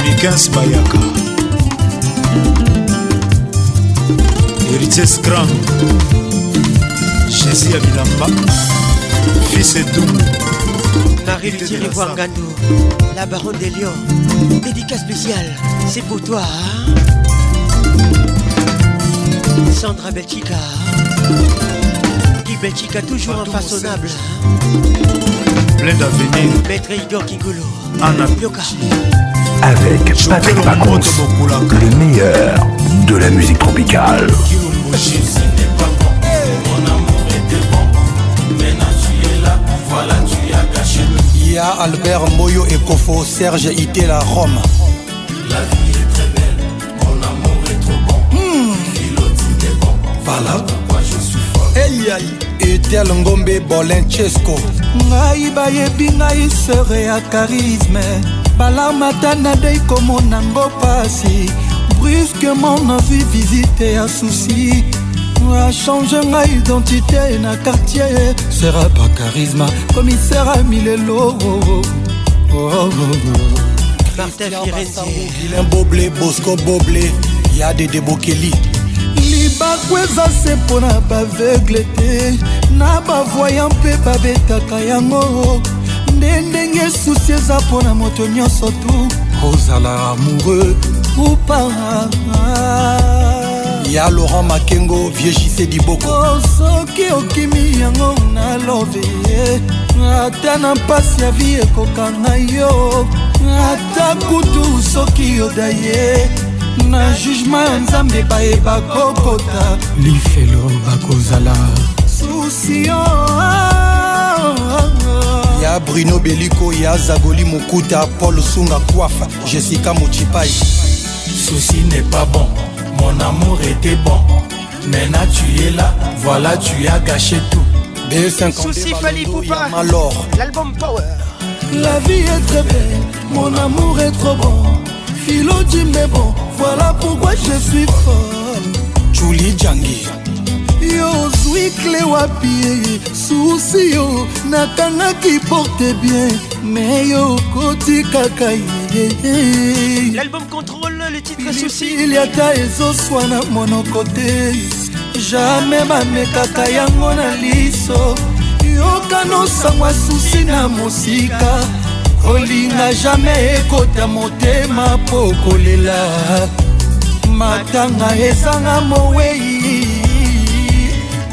mikas bayaka herites grand jésus ya bilamba fils etumbu Marie-Thierry la baronne des lions, dédicace spéciale, c'est pour toi. Hein Sandra Belchica Guy Belchica toujours Pardon, infaçonnable Plein d'avenir Maître Igor Kingolo Anna Yoka Avec Patrick Pacons Le meilleur de la musique tropicale Y'a Il y a Albert Moyo et Kofo, Serge Itela, Rome. La vie fala eyi ayi etel ngombe bolencesco ngai bayebi ngai sere ya charisme balamata nadei komona ngo pasi brusquement nazwi visite ya susi achange ngai identité na quartier sera pa charisma komisera milelo oh, oh, oh. boble bosco boble ya dede bokeli bakweza se mpo na baveugle te na bavoya mpe babetaka yango nde ndenge susi eza mpo na moto nyonso tu ozala amoureux ou pas ya laurent makengo viegise diboko oh, soki okimi yango nalobe ye ata na mpasi ya vi ekokanga yo ata kutu soki yoda ye na jugema ya nzambe bayeba kokota lifelo bakozala susio oh, oh, oh. ya bruno beliko ya zagoli mokuta paul sunga kwafa jessica mochipai ceci n'est pas bon mon amour était bon maintenant tu es là voilà tu as gâché tout Souci Fali Poupa L'album Power La vie est très belle Mon amour est trop bon Philo Jim est bon Voilà pourquoi je suis folle Julie Djangi yo ozwi cle wapi susi yo nakangaki porte bien me yo okoti kaka l'album contrôle le titre susil ata ezoswa na monoko te jamai bamekaka yango na liso yoka nosangwa susi na mosika kolinga jamai ekota motema mpo kolela matanga ezanga mowei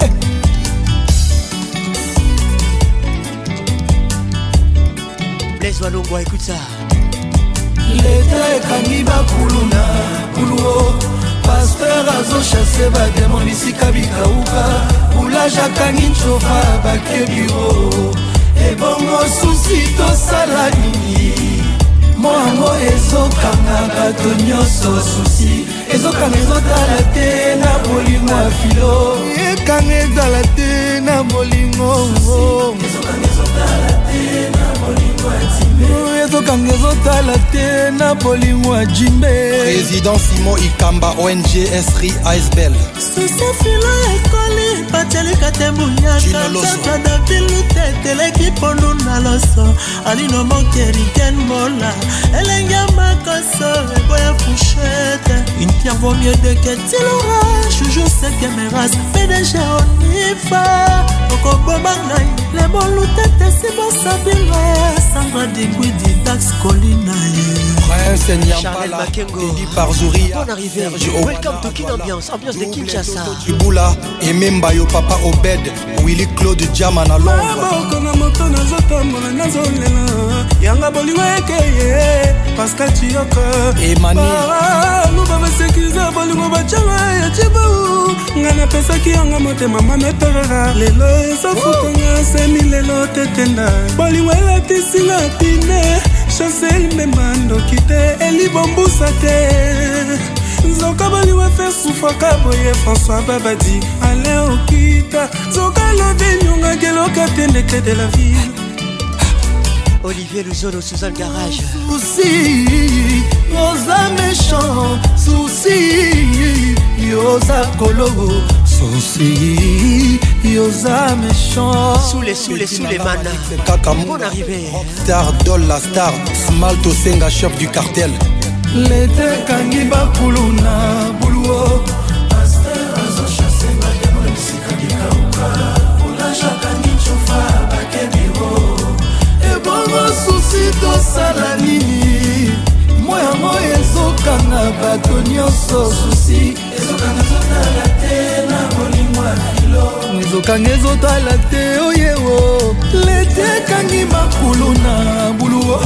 eh. blaise walongwa écoute ça leta ekangi bakuluna kuluo paster azoshase bademon bisika bikauka boulage akangi ncofa bakebiro ebongo susi tosala nini mwango ezokanga bato nyonso susi ezokanga ezotala te na bolingo ya filo ekanga ezala te na bolingo ezokanga ezotala te ezokanga ezotala te na bolingo ya jimbe président simon ikamba ong esri icebel sisefilo ekoli batialika te muyakatata davilute teleki pondu na loso alino mokeriken mola elenge makoso eboya fushete intervo mie deketilora joujou sekemeras pdg onifa okoboma ngai lebolutete sibosabires sandra dekwedi dax kolina ye Prince Nyambala, Eli Parzouri, Bonne arrivée, welcome to King Ambiance, ambiance de Kinshasa Iboula, et même Bayo Papa Obed, Willy Claude Diaman à Londres Moko na moto nazotambola nazolela Yanga bolingo ekeye, Pascal Tiyoko Emani Luba basekiza bolingo bachala ya chibau Nga napesaki yanga motema mametorera Lelo esafutanga semi lelo tetenda Bolingo elatisinga pine chansel memba ndoki te elibombusa te nzoka baliwa fe sufaka boye françois babadi ale okita nzoka lodenyonga geloka pendete de la ville olivier luzolo suzan garage susi oza méchant susi yoza kolo susi yoza méchantsulesulesulemana kaka mtardol la star smal tosenga chef du cartel lete ekangi bakulu na buluo ebongo e susi tosala nini mo yango ezokanga bato nyonso susi ezokanga totala te na molimo ezokanga ezotala te oyewo lete ekangi makulu na buluo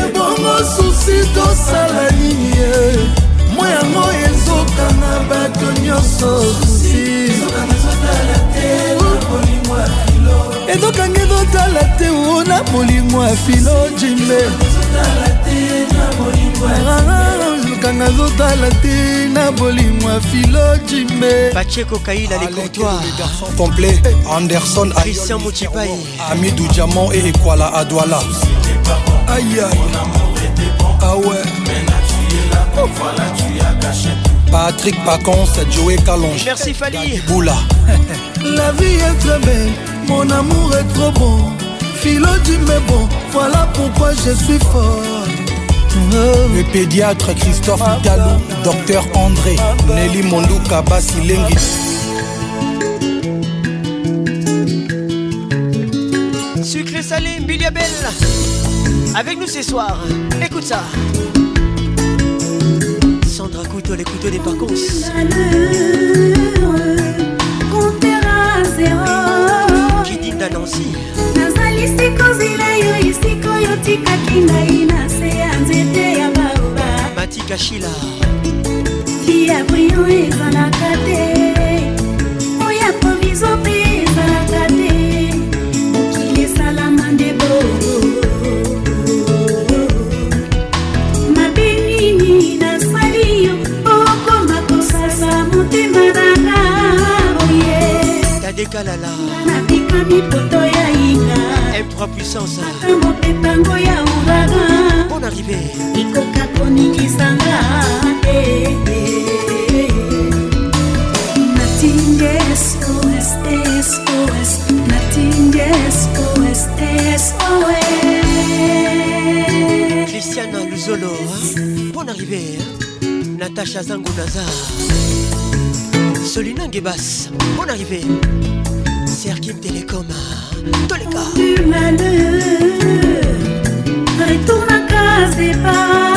ebongo susi tosala nini ye mwa yango ezokanga bato nyonso susi ezokanga ezotala te o na molimo ya filo jimbe kanga azotala te na bolimo ya filo jimbe pacheko kaila lecourtois complet anderson christian mochipai amidou diamant et ekwala adwala aïe ah ouais Patrick Pacons, Joey Calonge. Merci Fali. Boula. La vie est très belle, mon amour est trop bon. Philo du mais bon, voilà pourquoi je suis fort. Oh. Le pédiatre Christophe Italo, docteur André, Nelly Monduka Basilengi. Sucre salé, Abel, avec nous ce soir, écoute ça. Sandra Couteau, les couteaux des Pacos. Qui dit Nancy. oyo esika oyo tikaki ngai na se ya nzete ya baoba batikashila ya brio ezalaka te oya proviso mpe ezalaka te mokili esalama nde bongo mabe nini nasali yo okoma kosasa motema nanga oye tadekalala napikami poto ya bras puissance mopepango ya uraga bon arrivé ekoka koningisanga te eh, eh. natingesos esos natingesos esoe christiana luzolo bon arrivé natacha zango nazar solina ngebas bon arrivé Commissaire Kim Télécom. Toléka. Humaine, retourne à case départ.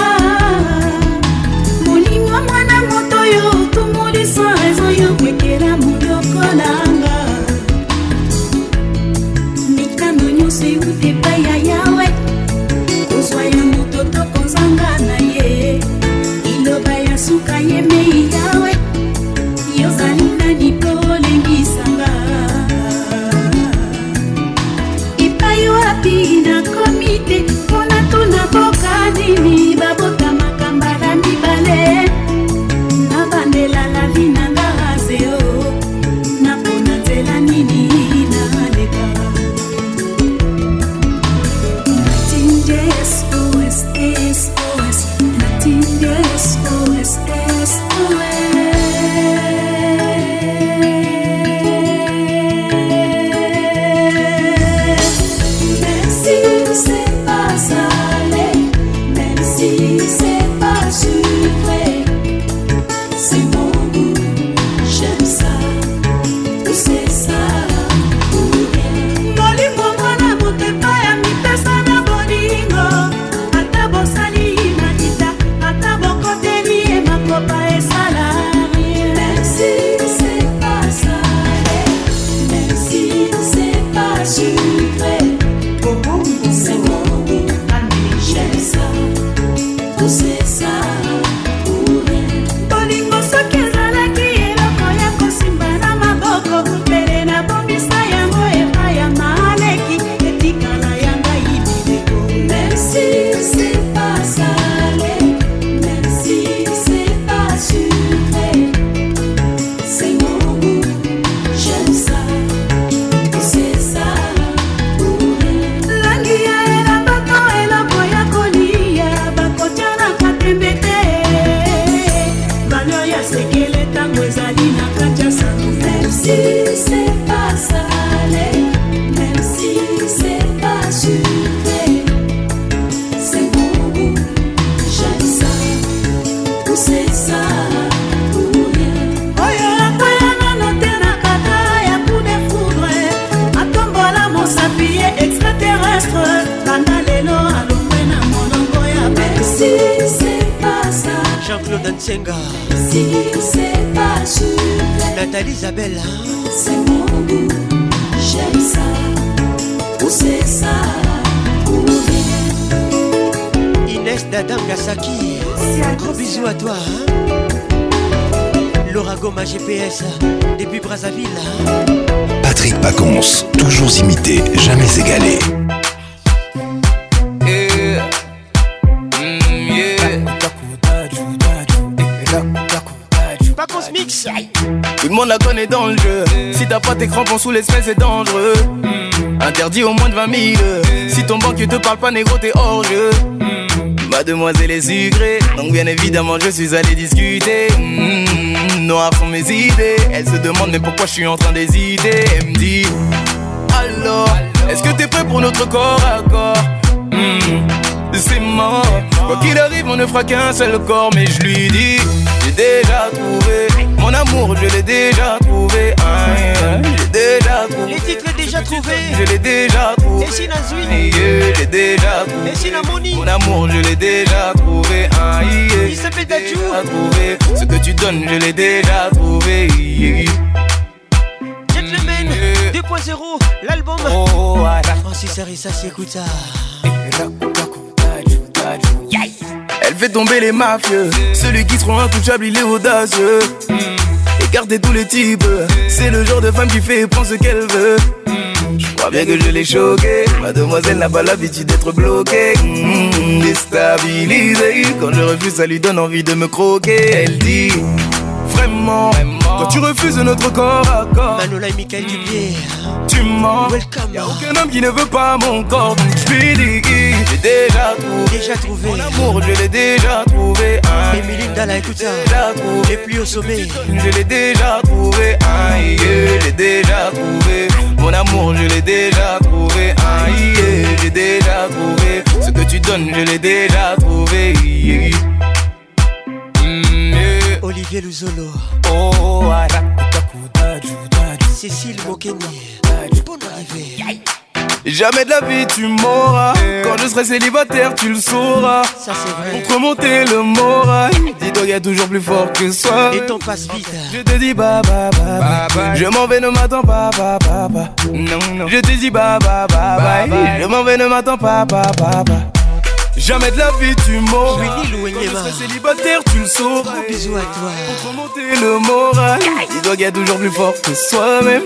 c'est dangereux. Hmm. Interdit au moins de 20 000. Si ton banquier te parle pas, négro, t'es hors jeu. Hmm. Mademoiselle est sucrée, donc bien évidemment, je suis allé discuter. Hmm. Noir font mes idées. Elle se demande, mais pourquoi je suis en train d'hésiter. Elle me dit Alors, est-ce que t'es prêt pour notre corps à corps c'est mort. Quoi qu'il arrive, on ne fera qu'un seul corps. Mais je lui dis, j'ai déjà trouvé mon amour, je l'ai déjà trouvé. Les titres déjà trouvés. Je l'ai déjà trouvé. Et si Nazoui. Je déjà trouvé. Mon amour, je l'ai déjà trouvé. Ah, il s'appelle Dadjou. trouvé. Ce que tu donnes, je l'ai déjà trouvé. le menu 2.0, l'album. Oh, oh ah, Francis ça c'est Elle fait tomber les mafieux. Celui qui se intouchable, il est audacieux. Hmm. Regardez tous les types. C'est le genre de femme qui fait prendre ce qu'elle veut. Je crois bien que je l'ai choqué. Mademoiselle n'a pas l'habitude d'être bloquée. Hmm, déstabilisée. Quand je refuse, ça lui donne envie de me croquer. Elle dit vraiment. Quand tu refuses notre corps à corps. Manola et Michael Dubier. Tu mens. Y'a aucun homme qui ne veut pas mon corps j'ai déjà trouvé. Mon amour, je l'ai déjà trouvé. Aïe. Émilie écoute ça. au sommet. Je l'ai déjà trouvé. Aïe, je l'ai déjà trouvé. Mon amour, je l'ai déjà trouvé. Aïe, j'ai déjà trouvé. Ce que tu donnes, je l'ai déjà trouvé. Olivier Luzolo. Oh, voilà. Jamais de la vie tu m'auras. Quand je serai célibataire, tu le sauras. Ça c'est vrai. Pour remonter le moral, dis donc y a toujours plus fort que soi. Et t'en passe vite. Je te dis bye bye Je m'en vais, ne m'attends pas, Non, non. Je te dis bye bye Je m'en vais, ne m'attends pas, pas. Jamais de la vie tu m'auras. Quand je serai célibataire, tu le sauras. Gros bisous à toi. Pour remonter le moral, il doit être toujours plus fort que soi-même.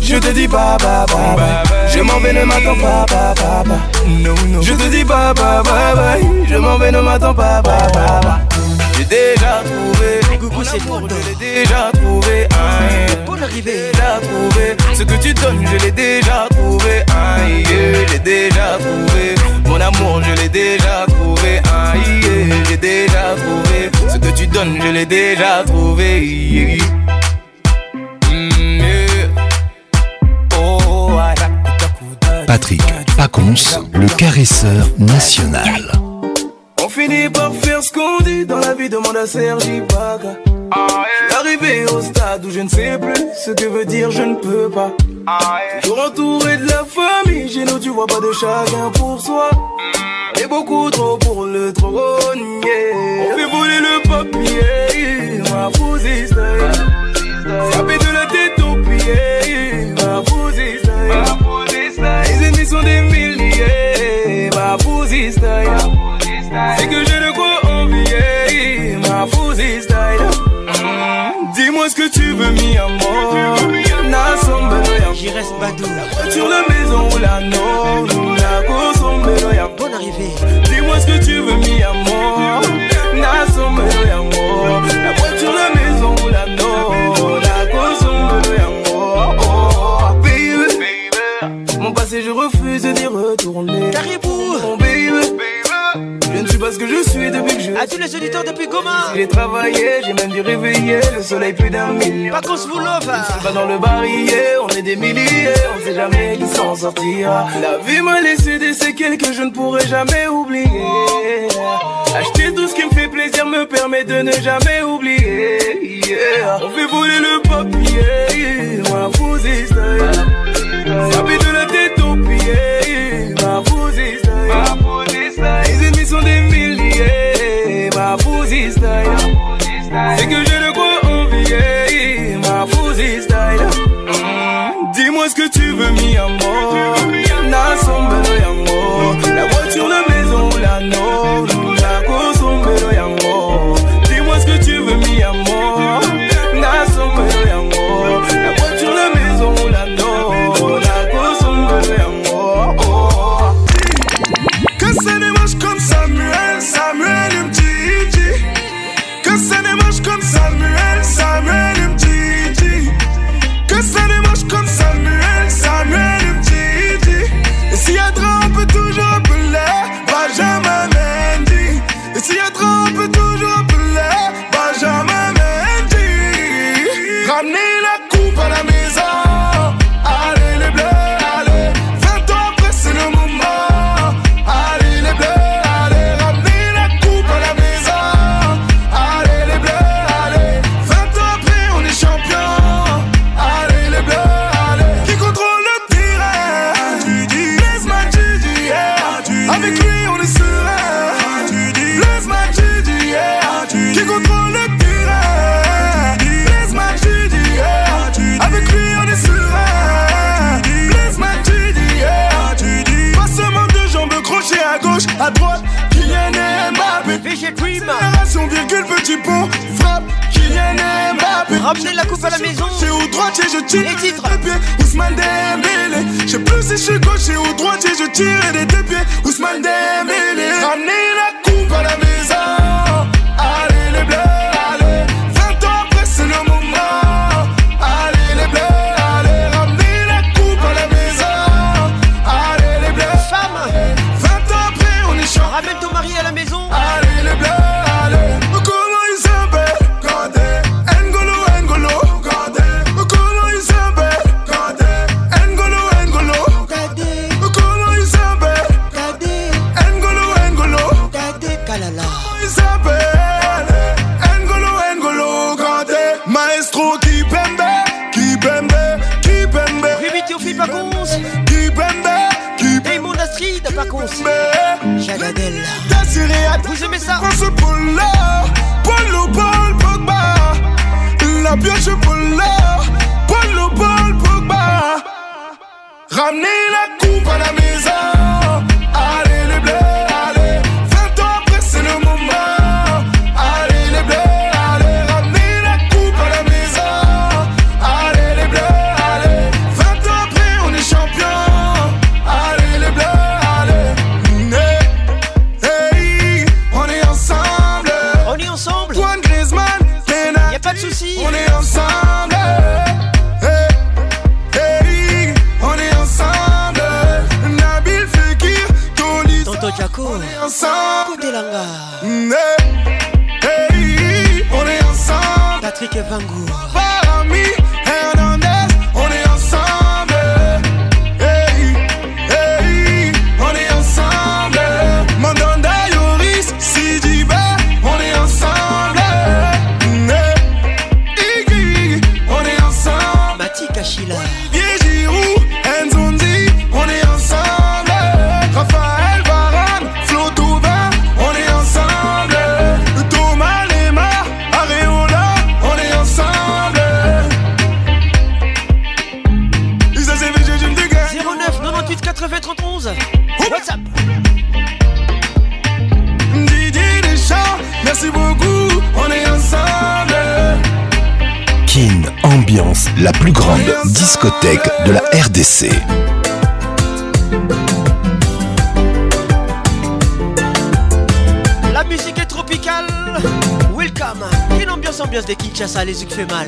Je te dis bye bye bye bye. Je m'en vais, ne m'attends pas bye bye Je te dis bye bye bye bye. Je m'en vais, ne m'attends pas bye bye bye. J'ai déjà trouvé. Coucou, c'est pour Je l'ai déjà trouvé. Pour j'ai Déjà trouvé. Ce que tu donnes, je l'ai déjà trouvé. Je l'ai déjà trouvé. Mon je l'ai déjà trouvé. Ah, j'ai déjà trouvé. Ce que tu donnes, je l'ai déjà trouvé. Mm, oh, Patrick Pacons, le caresseur national. On finit par faire ce qu'on dit dans la vie, demande à Sergi Baga. Arrivé au stade où je ne sais plus ce que veut dire je ne peux pas. Toujours entouré de la famille, j'ai nous tu vois pas de chacun pour soi. Mm. Et beaucoup trop pour le trône, On fait voler le papier, ma fousiste histoire. de la tête au pied. ma fousiste Les ennemis sont des milliers, ma fousiste C'est que j'ai ne crois envier, ma fousiste Dis-moi ce que tu veux, mi amor. Nasombelo J'y reste doux. La voiture, la maison ou la non. La consombelo ya. Bonne arrivée. Dis-moi ce que tu veux, mi amor. Nasombelo ya amor. La voiture, la maison ou la non. La consombelo ya Oh, oh baby. Mon passé, je refuse d'y retourner. Caribou. Mon baby. Je ne suis pas ce que je suis depuis que je. As-tu les auditeurs depuis comment J'ai travaillé, j'ai même dû réveiller le soleil plus d'un million. Pas qu'on se vous love. Pas dans le barillet, on est des milliers, on sait jamais qui s'en sortira. La vie m'a laissé des séquelles que je ne pourrai jamais oublier. Acheter tout ce qui me fait plaisir me permet de ne jamais oublier. On fait voler le papier, ma vous Saper de la tête ma pied, C'est que j'ai de quoi envier ma Fouzi style. Mm-hmm. Dis-moi ce que tu veux, mi amour. Ramenez la coupe à la maison. J'ai au droitier, je tire les deux pieds. Ousmane Dembélé. Je plus si je suis au droit droitier, je tire des deux pieds. Ousmane Dembélé. Ramenez la coupe à la maison. I'm near. 盘古。Merci beaucoup, on est ensemble. Kin Ambiance, la plus grande discothèque de la RDC. La musique est tropicale. Welcome. Kin Ambiance, ambiance de Kinshasa, les yeux fait mal.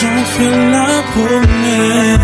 trafila por mí.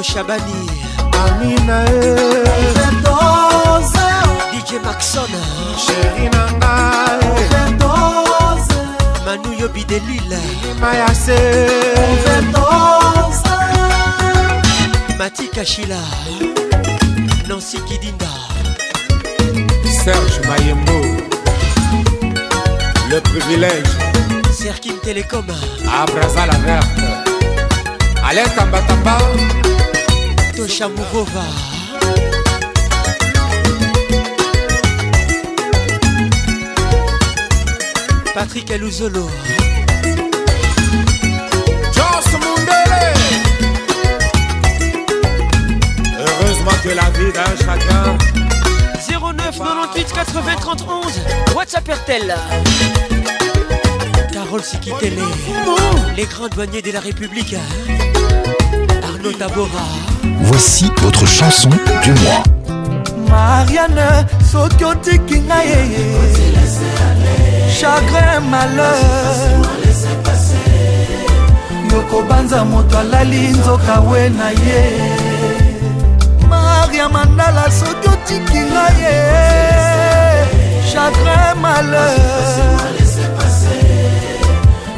Shabani Amina Overdose DJ Maxon Chéri Nanga Overdose Manu Yobi de Lille Mayase Overdose Mati Kashila Nancy Kidinda Serge Mayembo. Le privilège. Serkine Télécom. Abraza la verte. Alain Tambatamba. Tosha Mouvova. Patrick Elouzolo. Joss Mundele. Heureusement que la vie d'un chacun 98 80 31 WhatsApp Airtel Carole Sikitele Les grands douaniers de la République Arnaud Tabora Voici votre chanson du mois Marianne soki otiki chagrin malheur yokobanza moto alali nzoka we ye ya mandala soki otiki nga ye chagrin malheur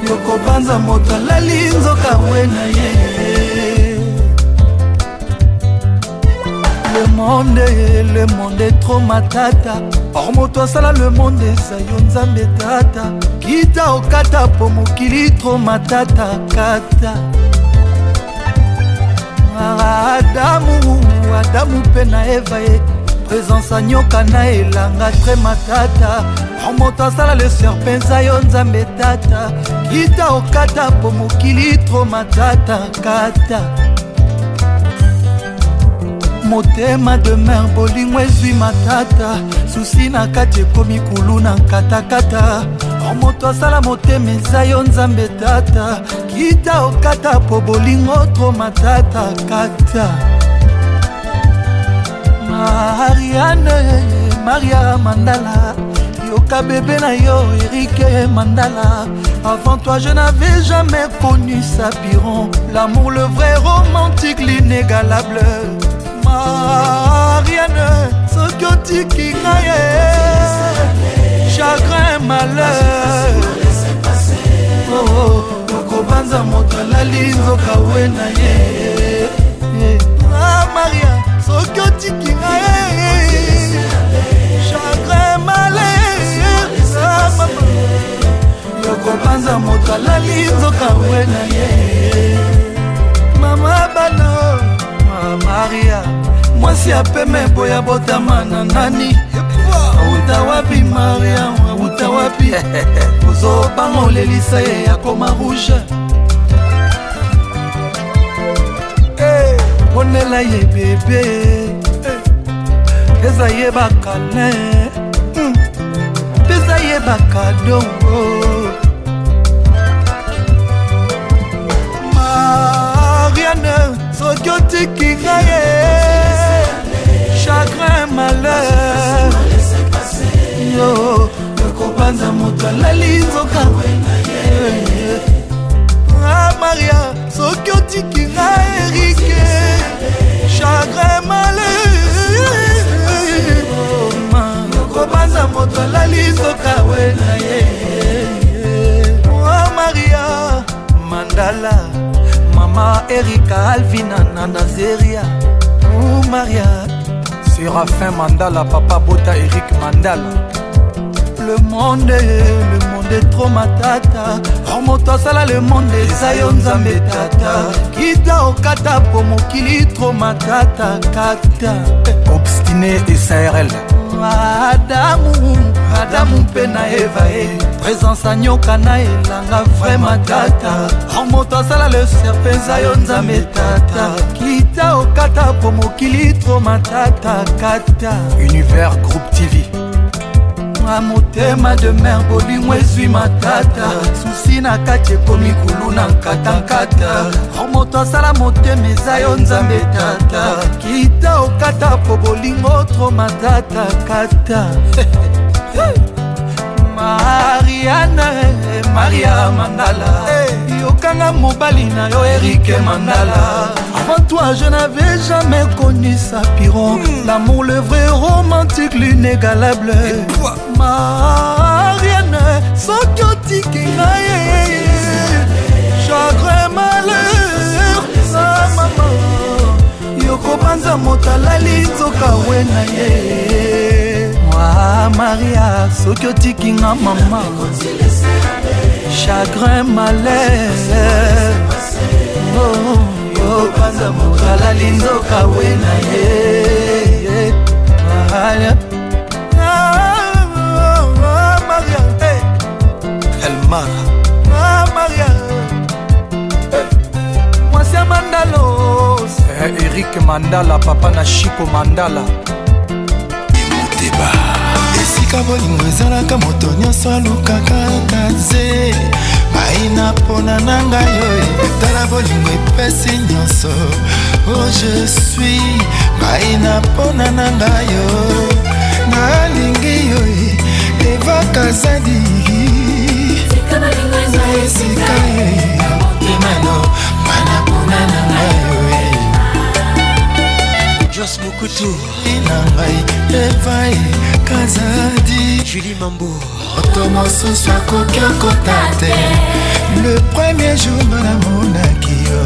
yokopanza moto alali nzoka we na ye le monde le monde tro matata or moto asala le monde eza yo nzambe tata kita okata po mokili tro matata kata adamu adamu mpe na eva ye présence anyoka na elanga tre matata moto asala leser mpenza yo nzambe tata kita okata po mokili tro matata kata motema demer bolingo ezwi matata susi na kati ekomi kulu na katakata moto asala motema eza yo nzambe tata yita okata po bolingo tro matata kata mariane maria mandala yoka bebe na yo erike mandala avant toi je n'avais jamais connu sapiron l'amour le vrai romantique l'inégalable mariane soki otiki ngai e chagrin malheur oh, oh. kobanza moto alali nzoka we na ye ah maria soki otikinga ye chagrin male yokobanza ah, moto alali nzoka we na ye mama bana ah, maria mwasi apeme boya botama na nani auta wapi mariam wapi ozobanga olelisa ye yakoma rouge ponela eh, ye bebe eh, eza ye bakane mpeza hmm, ye bakado mariane soki otikinga ye chagrin malheur yo kopanza moto alali nzoka a ah, maria soki otiki nga erike chagrin malema kopanza moto alali nzoka we na ah, ye a maria mandala mama erika alvina na nazeria maria serafin mandala papa bota erik mandala le monde le monde etro matata or moto asala le monde eza yo nzambe tata kita okata po mokili tro matata kata obstine esarl adamu adamu mpe na eva e présence anyoka na elanga vraimen tata or moto asala le serpe eza yo nzambe tata kita okata po mokili tro matata kata univers groupe tv nanga motema de mer bolingo ezwi matata susi na kati ekomi kulu na nkatankata moto asala motema eza yo nzambe tata kita okata po bolingo tro matata kata mariane maria mandala hey. yokanga mobali na yo erike mandala avant toi je n'avais jamais connu sapiro mm. l'amour le vrai romantique l'inégalable mariane soki otiki ngai chagrin malheur na mama yokobanza moto alali nzoka we na ye ah maria soki otiki nga mama chagrin malere yopanza oh, mokalali oh. nzoka we na ye ah, ah, ah, elmar maria mwasi ya mandalo eh, erik mandala papa na shiko mandala esika bolingo ezalaka moto nyonso alukaka kaze maina mpona na ngai oyo etala bolingo epesi nyonso o oh, je suis maina mpona na ngai oyo nalingi oyo e, evakazadi esika oyo motema e, no mana mpona na ngai jos mokutu na ngai evai kazadi julie mambo moto mosusu akoki akota te le premier jour nga namonaki yo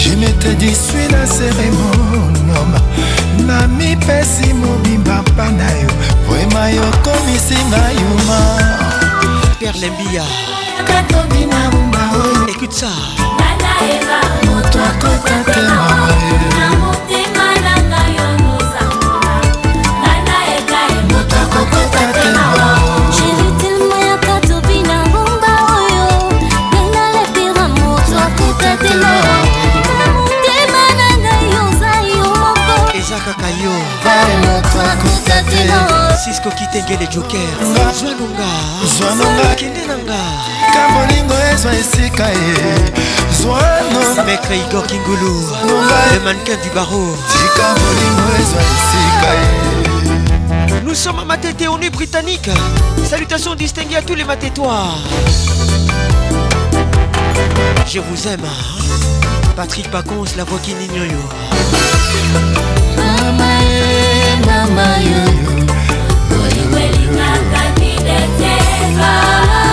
je mete disui na seremonoma na mipesi mobimba mpa na yo vrema yokomisinga yuma perlembia katobi na rumba oyo ekute ça moto akota te mama francisco kitengele jokerzwanongakende nanga kamolingo ezwa esika ye maître igor kingulu le mannequin du barreau kamolingo ezwa esika ye nous sommes à Matete, on est britannique. Salutations distinguées à tous les matétois. Je vous aime. Patrick Pacons, la voix qui n'ignore. Mama, mama, yo, yo. kweli miaka mideteva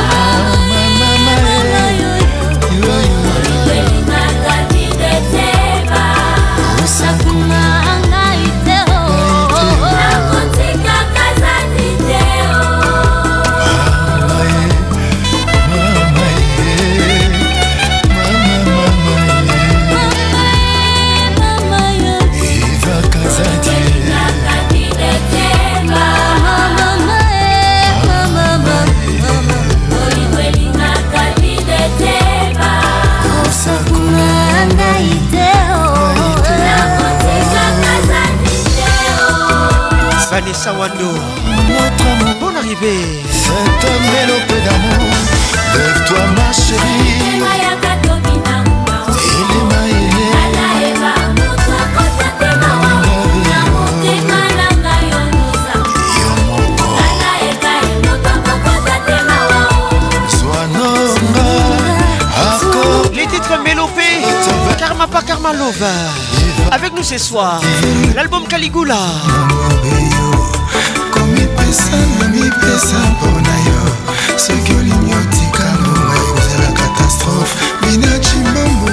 Bonne arrivée. un mélopé d'amour, lève-toi ma chérie. Les titres mélopés, Karma pas Karma Avec nous ce soir, l'album Caligula. mosala mipesa mpona yo soki olingi otika noa ekozala katastrofe binaci mambo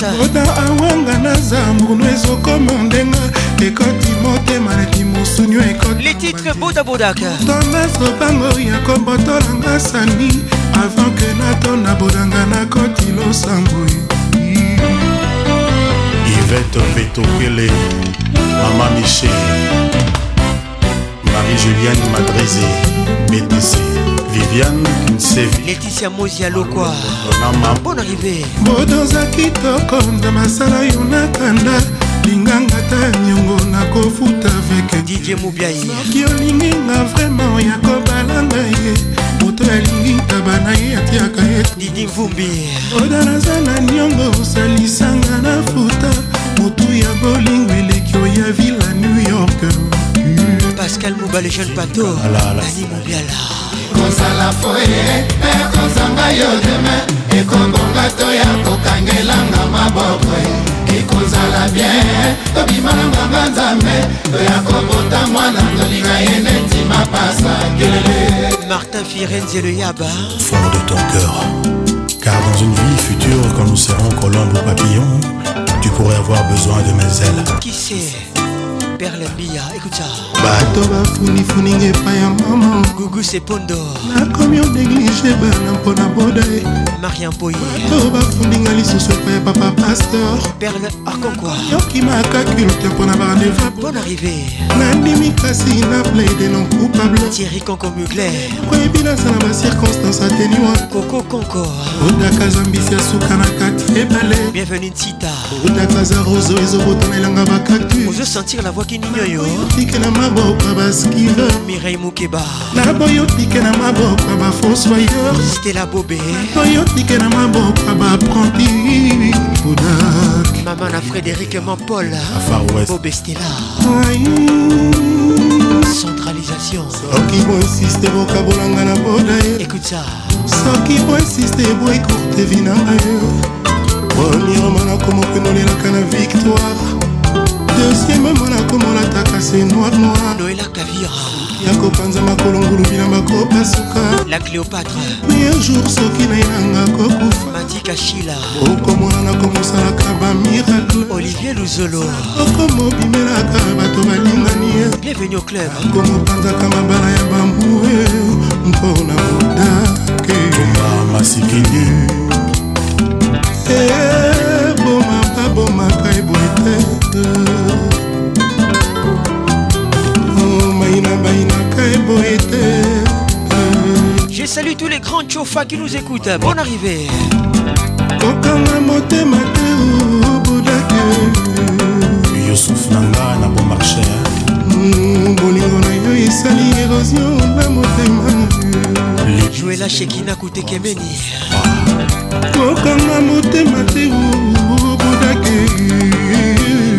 mesa oda awanga na zamburno ezokoma ndenga ekoti motema neti mosunio ekoti le titre bodabodaka tona sobango ya kobotolanga sani avant ke natona bodanga nakoti losambwe ivete petokwele mama michel marie juliane madrize btc vivian sevi leticia mozi alokwa mpona rive bodoza kitoko na masala yo nakanda linganga ta niongo nakofuta veke didie mobiai soki olingi nga vraimen ya kobalanga ye moto alingi ntaba na ye atiaka ye didi mvumbi oda naza na niongo osalisanga na futa motu ya bolingo eleki oya vila new york pascal mobale jeune pato ani mobiala kozala foye mpe eh, kozanga yo deme ekobonga to ya kokangelanga maboko ekozala eh. bien tobimananganga nzambe toya kobota mwana tolinga ye neti mapasa kelele martin firenze le yaba fond de ton cœur car dans une vie future quand nous serons colombes ou papillons tu pourrais avoir besoin de mes ailes qui sait Robert Lambia, écoute ça. bato bafunifuninga epai ya mama gugu sepondo nakomi odéglige bana mpona boda e marian poye bato bafundinga lisusu epai ya papa paster berle akonkwa yoki makaculte mpona barandeva bon arrivé nandimi kasi na plaide non coupable tieri konko mugler koyebi nasala bacirconstance ateniwa koko konko odaka zambisi ya suka na kati ebale bienvenue nsita otata za roso ezobotonelanga bakaktu ozosentir la voix kinini oyo tike na maboko ya baskire mirei mokeba naboyo tike na maboko ya bafossoyeur stela bobe oyo tike na maboko ya bapranti bodak mama na frédérik mampol bobe stela centralisation soki boinsiste bokabolanga na boda écoute ça soki boinsiste boecourte vinanga yo premier omona komokenolelaka na victoire deuxième mona komolataka se noir noir noelaka vira ya kopanza makolo ngulu bilamba kopasuka la cléopatre mais un jour soki na yanga kokufa matika shila okomonana oh, komosalaka bamiracle olivier luzolo okomobimelaka oh, bato balingani bienvenu au club akomopanzaka ah, mabala ya bambue mpona modake mamasikini te bomaka bomaka eboye te oh, maina bainaka eboye te je salue tous les grands chofa qui nous écoutent bonne arrivée kokanga motema te budake yusuf nanga na bon marché hmm, bolingo na yo esali érosion na motema joela shekina kutekemeni ah. kokanga motema te obudaki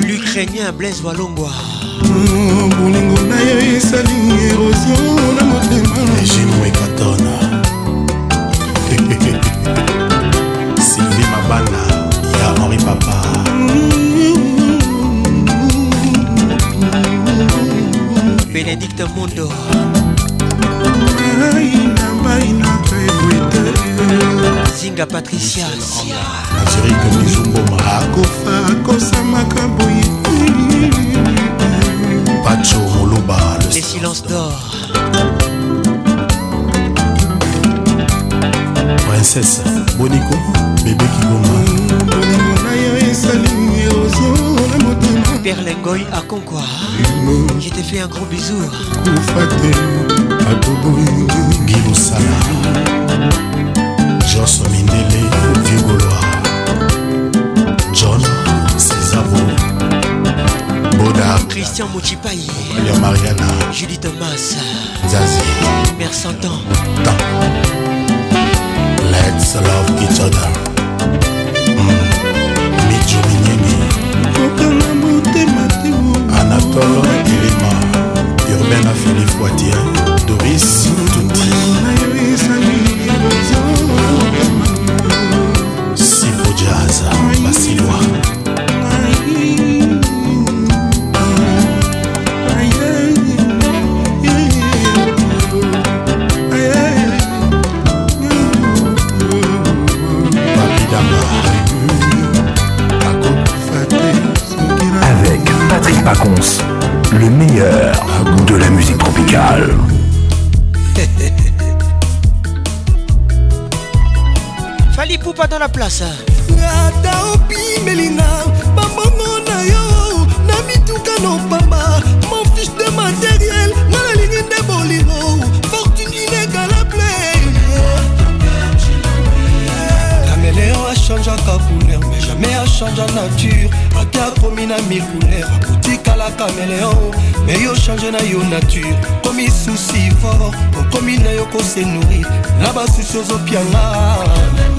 l'ukrainien blaise walongwa bolingo na yo esali erosio na motema genoekatona sylvie mabana ya henri papa bénédicte mondo aina baina toebwete zinga patricia nazerika mizumbo akofa kosamaka boye pacho moloba le silence d'or princesse boniko bebe kigoma esali erosio na motema perlengoy akonkwa je te fais un gros bisou kufa te akoboyingi gilosala joso mindele vigoloir john cesavo boda christian mochipai ya mariana julie thomas zazi mersantan tan let's love each other mm. mijo minyemi kokanga motema te anatole elema urbain afili foitier doris tuti dans la place ata opimelinga bambongo na yo na mituka nopamba mon fiche de matériel nga nalingi nde bolingo fortune inegalable caméléon achangeaka couleur mais jamais achange nature ate akomi na micouleur akotikala caméléon mais yo change na yo nature komi susi fort okomi na yo kose nourrir na basusi ozopianga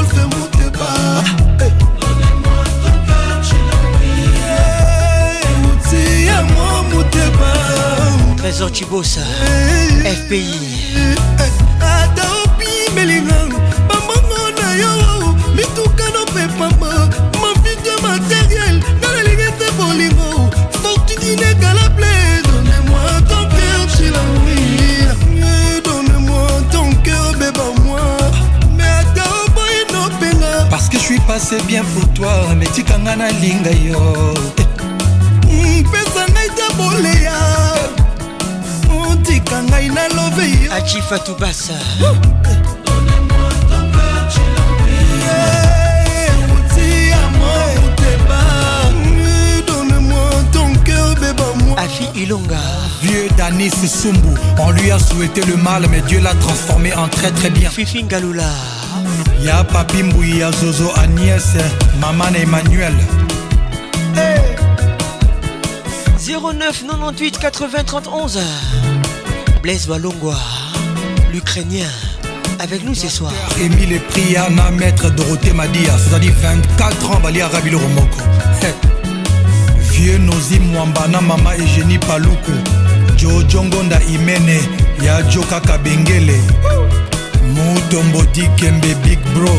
trésor Chibosa FPI ata opimelinga bambongo na yo mitukano mpe pamba mavide materiel Faut que tu dînes fortune la plaie donne-moi ton cœur sur la nuit donne-moi ton cœur Bébé moi mais ata oboyi nopenga parce que je suis passé bien pour toi metikanga nalinga yo mpesa ngai ta boleya Achifa Toubassa Afi Ilonga Vieux Danis Soumbou On lui a souhaité le mal mais Dieu l'a transformé en très très bien Fifi Ngaloula Ya Papi Mbouya Zozo Agnès Maman Emmanuel hey. 09 98 80 31 Blaise Walongwa l'Ukrainien avec nous ce soir. Émile Priya ma maître Dorothée Madia, c'est-à-dire 24 ans, Bali Arabie Romoko. Vieux Nozi Mwambana, Mama Eugénie Paluku, Jojo Jongonda Imene, Ya Joka Kabengele, Mutombo Kembe, Big Bro.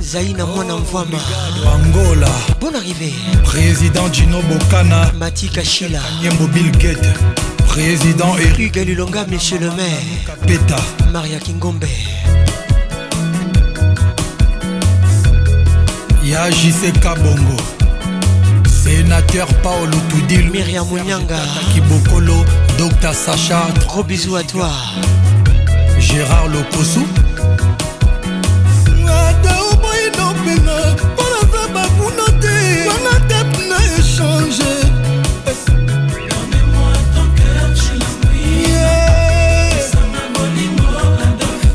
Zaina envoie ma Angola, Bonne arrivée, Président Gino Bokana, Mati Kashila, Yembo Bill Gates. Président Eric Lulonga, Monsieur le maire Peta Maria Kingombe Yajise Kabongo Sénateur Paolo Toudil Myriam Mounyanga Kibokolo Docteur Sacha Gros bisous à toi Gérard Lokosu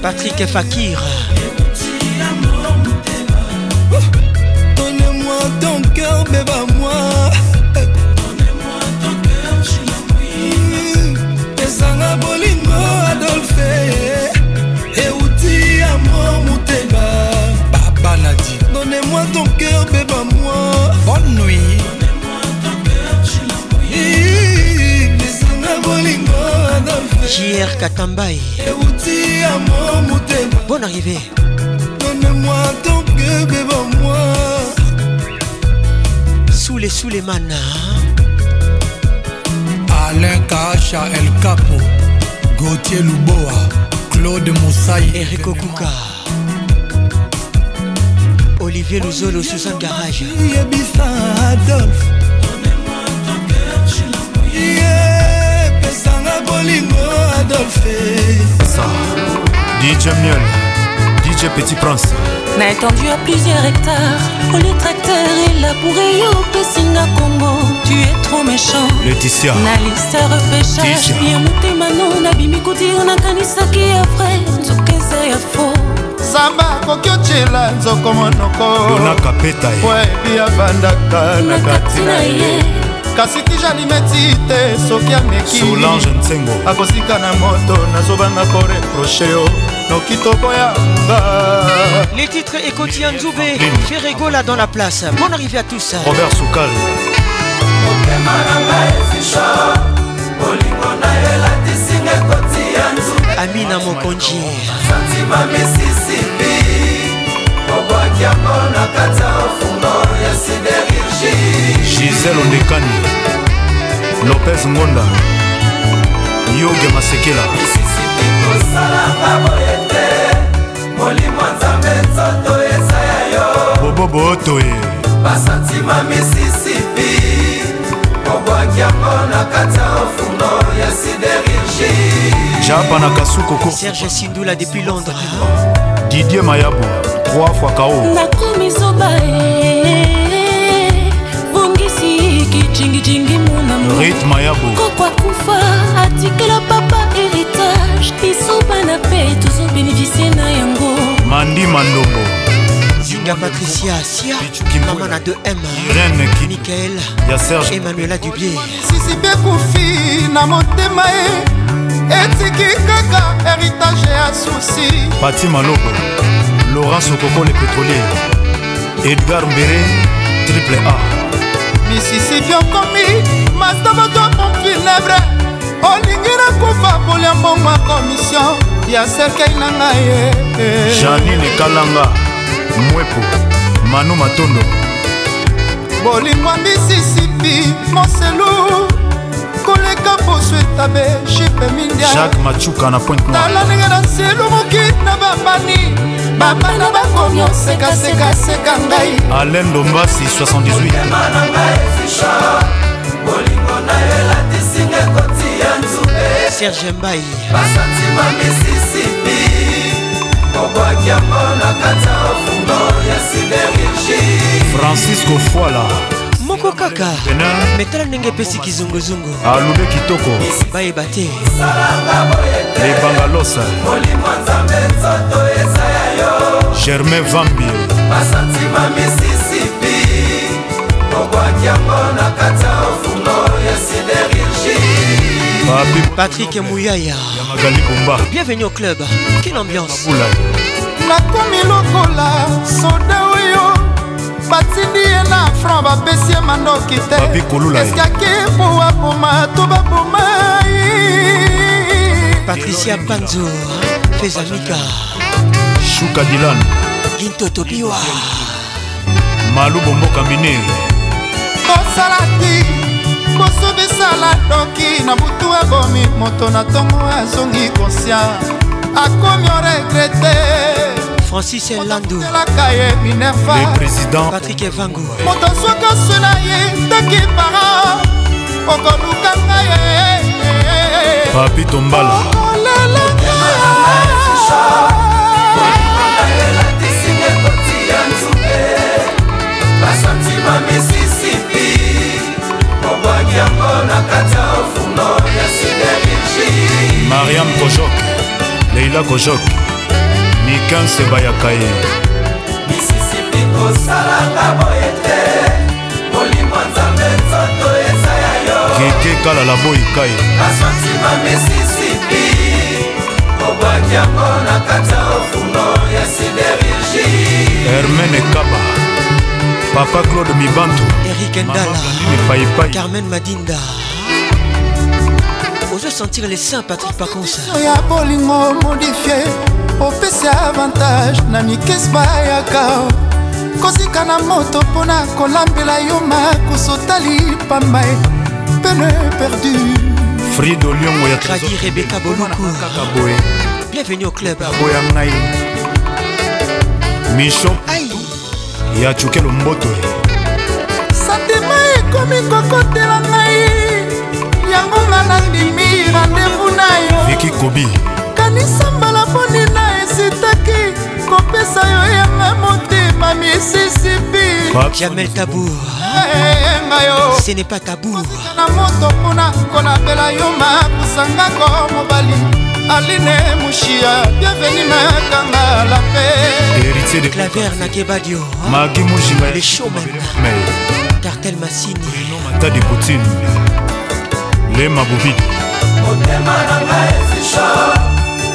Patrick Fakir. jr katambai euti amo motema bon arrivé donne-moi ton que devant moi sous les sous les manas Alain Kacha El Capo Gauthier Luboa Claude Moussaï Eric Okuka Olivier Luzolo Suzanne Garage Yebisa Adolphe bolingo adolphe dj miel dj petit prince na étendu à plusieurs hectares oli tracteur elabouré yo opesinga congo tu es trop méchant leticia na liste repêchage ya motema no nabimi kotiro nakanisaki ya vrai nzoka eza ya faux samba akoki otyela nzoko monoko lunakapeta eh. oyebi avandaka na kati na ye eh. kasi tijalimeti te soki amekisolange nsengo akosika na moto nazobanga koreproche yo noki tokoya nga les titres ekoti ya nzube feregola dans la place bon arrivé à tous robert soukal motema na ngai ezisho bolingo na yo elatisinga ekoti ya nzube amina mokonji santima misisipi obwaki yango na kati ya ofungo ya siderurgie gisele ondekani lopez ngonda yoge masekela molimo nzambe nzoto eza ya yo bobobootoye basantima misisipi obwaki yango na kati ya ofundo ya siderurgi japa na kasuko ko serge sindula depuis londres didier mayabo 3 fois kao nakomi zoba e cingicingi monamrythme yabo kokwa kufa atikela papa héritage biso bana mpe tozobénéficie na yango mandi mandombo zinga patricia sia mama na 2m irene mikael ya serge emmanuela dubier sisipe kufi na motema ye etiki kaka héritage ya susi pati malobo laurence okoko le pétrolier edgar mbere triple a misisifi okomi mastabato pomfinebre olingi nakufa kolia mbongo ya komisio ya serkei na ngai ye eh, eh. janine kalanga mwepo manu matondo bolingwa misisipi moselu koleka poso etabe shipe mindia jacques machuka na point tala ndenge na selumoki na bambani bapana bakomi osekasekaseka ngai alen dombasi 78 serge mbai basantima misisipi kobwakiango na kati ya ofungo ya siderurgi francisco foila moko kaka metala ndenge epesi kizunguzungu alobe kitoko bayeba te lebanga losa molimo nzambe nzoto germain vambi basantima misisipi obwaki yango na kati ya ofungo ya siderurgie patrik muyaya magali bomba bienvenu au club quelle ambiance nakomi lokola soda oyo batindi ye na franc bapesi ye mandoki teeskaki po aboma to babomai patricia panzo fezamika shuka dilan lintotobiwa malubo mboka minere mosala ti kosudisala doki na butu abomi moto na ntongo azongi konsia akomi oregrete francis landoelaka ye minervapatrik evango moto soki osuna ye taki para okolukanga ye papi tombala mariam kojok leila kojok mikanse bayaka ye misisipi kosalanga boye te molimo nzambe nzoto eza ya yo keke kalala boyika ye basantima misisipi kobwaki yango na kati ya ofungo ya siderurgi hermene kaba papa claude mibantu erik endala paipai carmen madinda ozo sentir les seins patrik pakonsa ya bolingo modifie opesi avantage na mikesi bayaka kosika na moto mpona kolambela yo makoso tali pamba pene perdu frido liongo ya tragi rebeka bolukukaka boye bienvenu au club aboya ngai micho ya cuke lomboto santima ekomi kokotela ngai yango nga nandimi randevu na yo viki kobi kanisa mbala ponina esitaki kopesa yo yanga motema misisipi tabour eh, eh, eh, ce n'est pas tabour na moto mpona kolabela yo makusangako mobali aline mushia bienveni na kanga la paix claver na kebadio magi mushima le showman cartel massini bruno matadi poutine ndema bovidi motema na ngai ezisho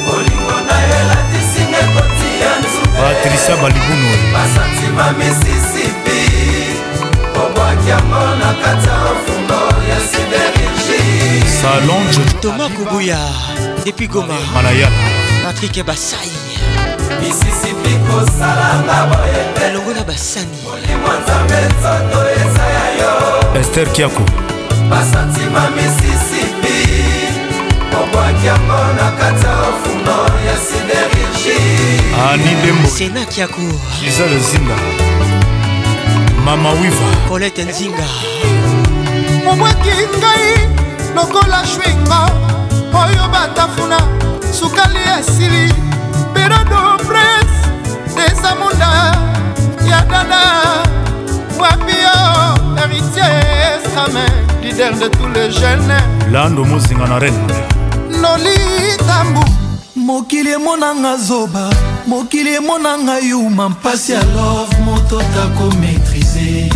bolingo na yo elatisinga kotia nzube patrisia balibunu basantima misisipi obwaki yango na kati ya mfumbo ya siderigi salon toma kobuya depuis goma malaya patrik basai misisipi kosalanga boye elongo na basani molimo nzambe nzoto eza ya yo ester kiako basantima misisipi obwakiango na kati ya ofundo ya sidergisenakiakoiza lozinga mama wiva colete nzinga obwaki ngai lokola shwingo oyo batafuna sukali esili perodo prince desamunda ya dada wapio héritier samen leader de tous les jeunes lando mozinga na rene nolitambu mokili emonanga zoba mokili emonanga yuma mpasi ya love moto tako maîtrise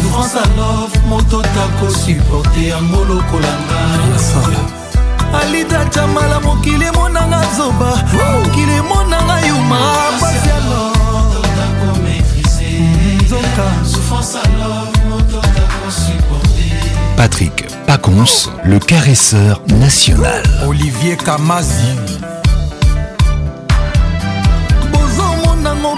souffrance a love moto tako supporte yango lokolanga alida camala mokili emonanga zoba mokili emonanga yuma pasi ya love nzoka Patrick Pacons, le caresseur national. Olivier Kamazi.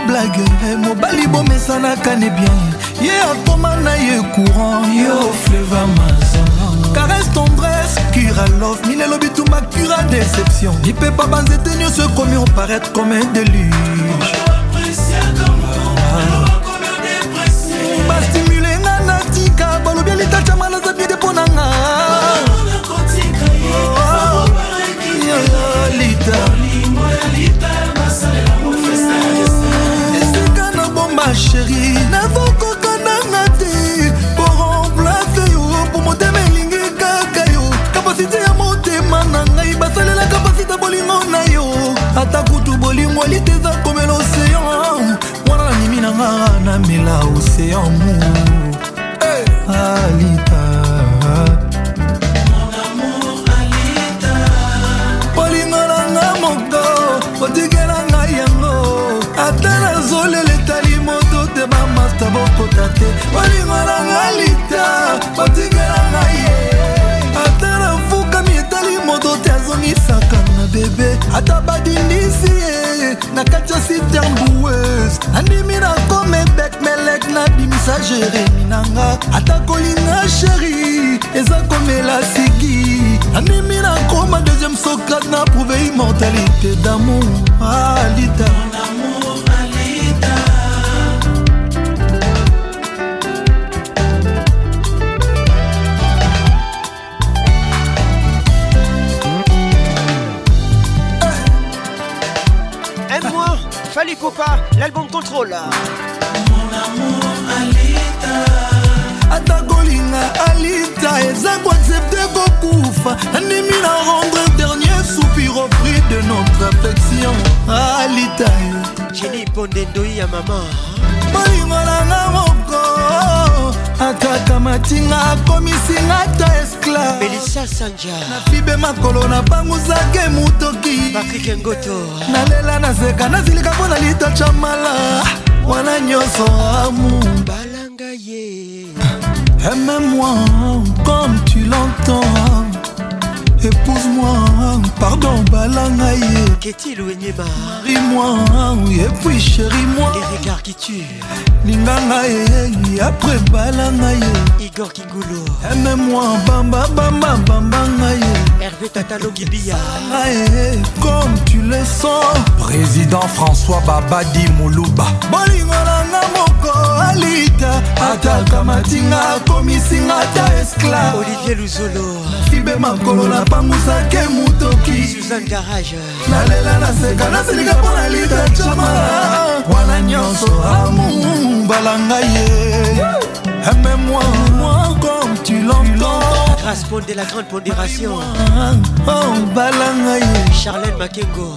blague eh, mobali bomesanaka ne bien ye atoma na ye courant yo fleva mazongo caresse tendresse cura love mine elobi tumba cura déception lipepa tenir ce commun paraître comme un déluge mita chamana aza bide mpo na nga oh, esika nabomba sheri navokoka nanga te po remplace yo po motema elingi kaka yo kapasite ya motema na ngai basalela kapasite bolingo na yo ata kutu bolingo elite eza komela oseyan wana na nimi na nga namela oseyan mu Alita bolingo nanga moto otikela ngai yango ata nazolela etali moto te bamasta bokota te bolingo nanga lita otikela ebongisaka na bebe ata badindisi ye na kati ya sitermbouese nandimi na komebek melek nabimisa jeremi nanga ata kolinga sheri eza komela sigi nandimi nakoma deuxième sokat na prouve immortalité damour alita ah, contrôle ata kolinga alita eza koaccepte kokufa nandimi na rendre dernier soupir au prix de notre affection alita geni ponde ndoi ya mama bolingo nanga moko akaka matinga akomisinga ta clarmelisa sanja na fibe makolo nabanguzake motoki patrik ngoto nalela nazeka nazilika mpo na litocha mala wana nyonso amu balanga ye aime-moi comme tu l'entends épouse-moi pardon balanga ye ketil wenyeba marie-moi et puis chérie-moi regard qui tue linganga ye après balanga ye igor kigulo aime-moi bamba bamba bambanga ye hervé tatalogibia comme tu le sens président françois babadi moluba bolingo nanga moko alita atakamatinga akomisinga ata esclave olivier luzolo fibe makolo napangusake motoki suzan garage nalela naseka nasilika mpo na lita jama wana nyonso amu balanga ye aime-moi moi comme tu l'entends Grâce de la grande pondération. Oh, balanga ye. Charlène Makengo.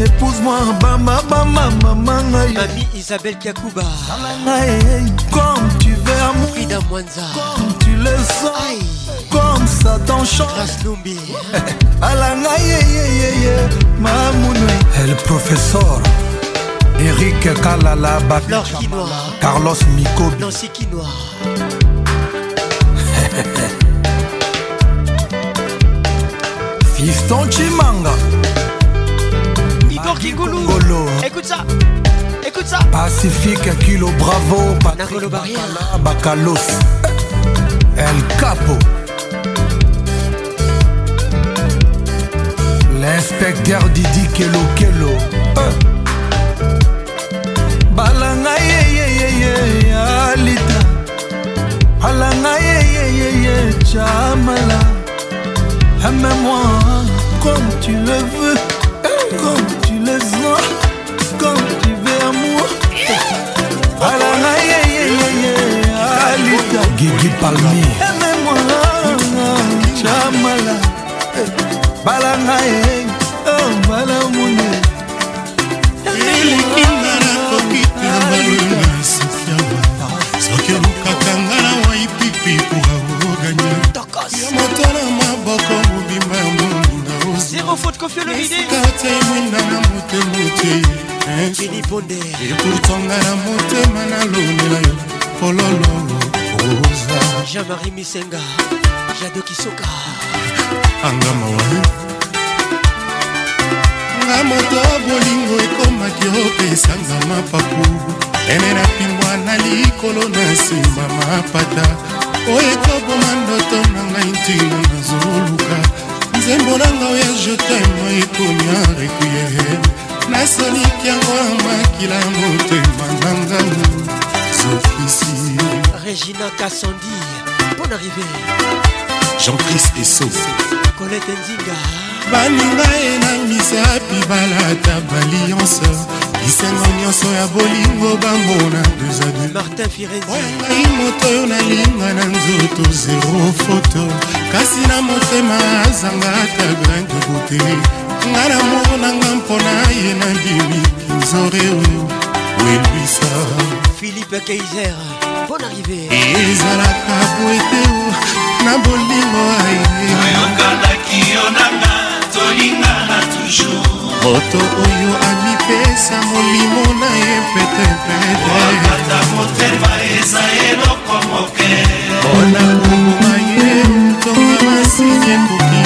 épouse-moi ma isabelle kiakuba comme tu veux amour comme tu le sens comme ça t'enchante alanga el professeur eric kalala carlos Miko. nancy fiston chimanga Victor Écoute ça. Écoute ça. Pacifique, Kilo Bravo, Patrick barrière, Bacalos, El Capo. L'inspecteur Didi Kelo Kelo. Eh. Balanga ye ye ye ye alita. Balanga ye ye ye ye chamala. Aime-moi comme tu le veux, comme gigi palmi camala balanga ye oh, bala mune elikinga nakoki tambalunasikiama soki olukaka nga na waipipi kuraoganya ya motala maboko mobimba ya moninga osikata emwinda na motemote ekuritonga na motema nalonela yo polololo oh, koza jean-marie misenga jado kisoka angama waye nga moto bolingo ekomaki opesanga mapapu ene na pimbwa na likolo na nsima mapata oyo ekoboma ndoto na ngai ntina nazoluka nzembo na nga oya jetemo ekomi arequiem nasoliki yango ya makila motema na nganu sofisi Regina Kassandi Bon arrivé Jean-Christ Esso Colette Nzinga baninga enangisa pibalata balionse bisengo nyonso ya bolingo bambona dezadeoyangai moto oyo nalinga na nzoto zero foto kasi na motema azanga ata grain de beauté nga na monanga mpona ye nandimi kinzore oyo welwisa philipe keiser bonne arrivée ezalaka po ete na bolingo ayeoyokanaki yo nanga tolingana toujours moto oyo amipesa molimo na ye petepete motema eza eloko moke mpona koboma ye ntonga masini ekoki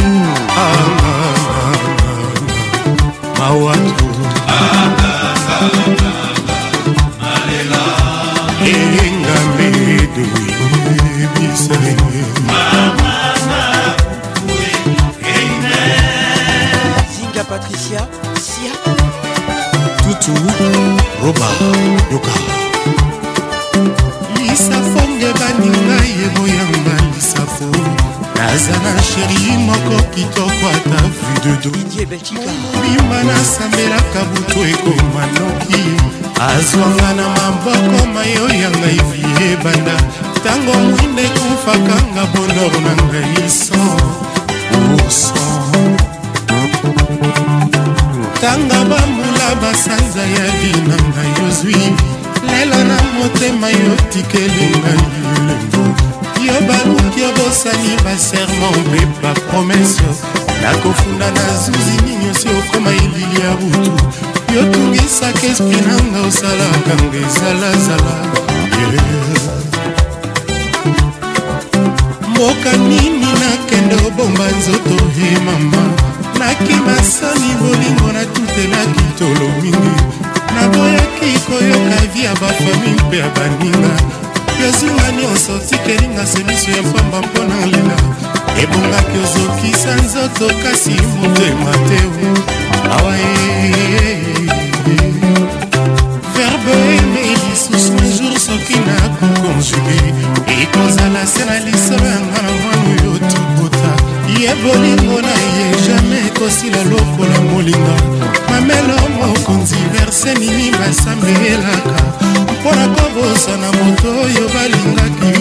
mawatu zinga patricia sia tutu roba yoka lisafo nge baninga yeboyanga lisafo aza na sheri moko kitoko ata vudedomima nasambelaka butu ekoma noki azwanga na maboko mayo ya ngai vie ebanda ntango mwinda ekufakanga bonor na ngai so urso tanga bambula basanza ya vi na ngai ozwi lelo na motema yo tikeli ngai yo baluki obosani baserma mpe bapromese nakofunda na zuzi nini osi okoma elili ya butu yotungisaka esprit nanga osalaka nga ezalazala mboka nini nakende obomba nzoto e mama nakimasani bolingo natutelaki tolo mingi naboyaki koyoka vi ya bafami mpe ya baninga blesura nyonso tikelinga semiso ya pamba mpo na lela ebongaki ozokisa nzoto kasi motema te awa e, verbe lisusu jour soki nakokonjuge ekozala se na lisolo yanga na mwana oyo tobota ye bolingo na ye jamai ekosila lokola molinga mamelo mokonzi verse nini basambelaka mpo na kobosana moto oyo balingaki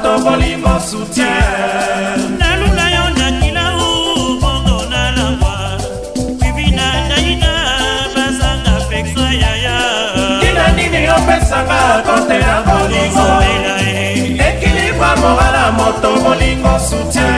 bato bolingo soutien nalula yo nakila u bongo nalangwa bibina naina bazanga peksa yaya tina nini opesanga kote ya bolingo e. ekilibwa morala moto bolingo soutien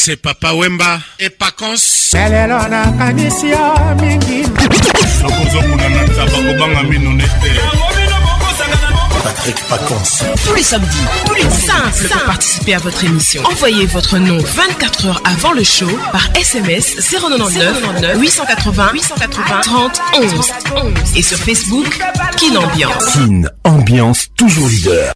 c'est Papa Wemba et Pacance. Patrick Tous les samedis, tous les simples pour participer à votre émission. Envoyez votre nom 24 heures avant le show par SMS 099 880 880 30 11 11 et sur Facebook Kin Ambiance. Kin Ambiance toujours leader.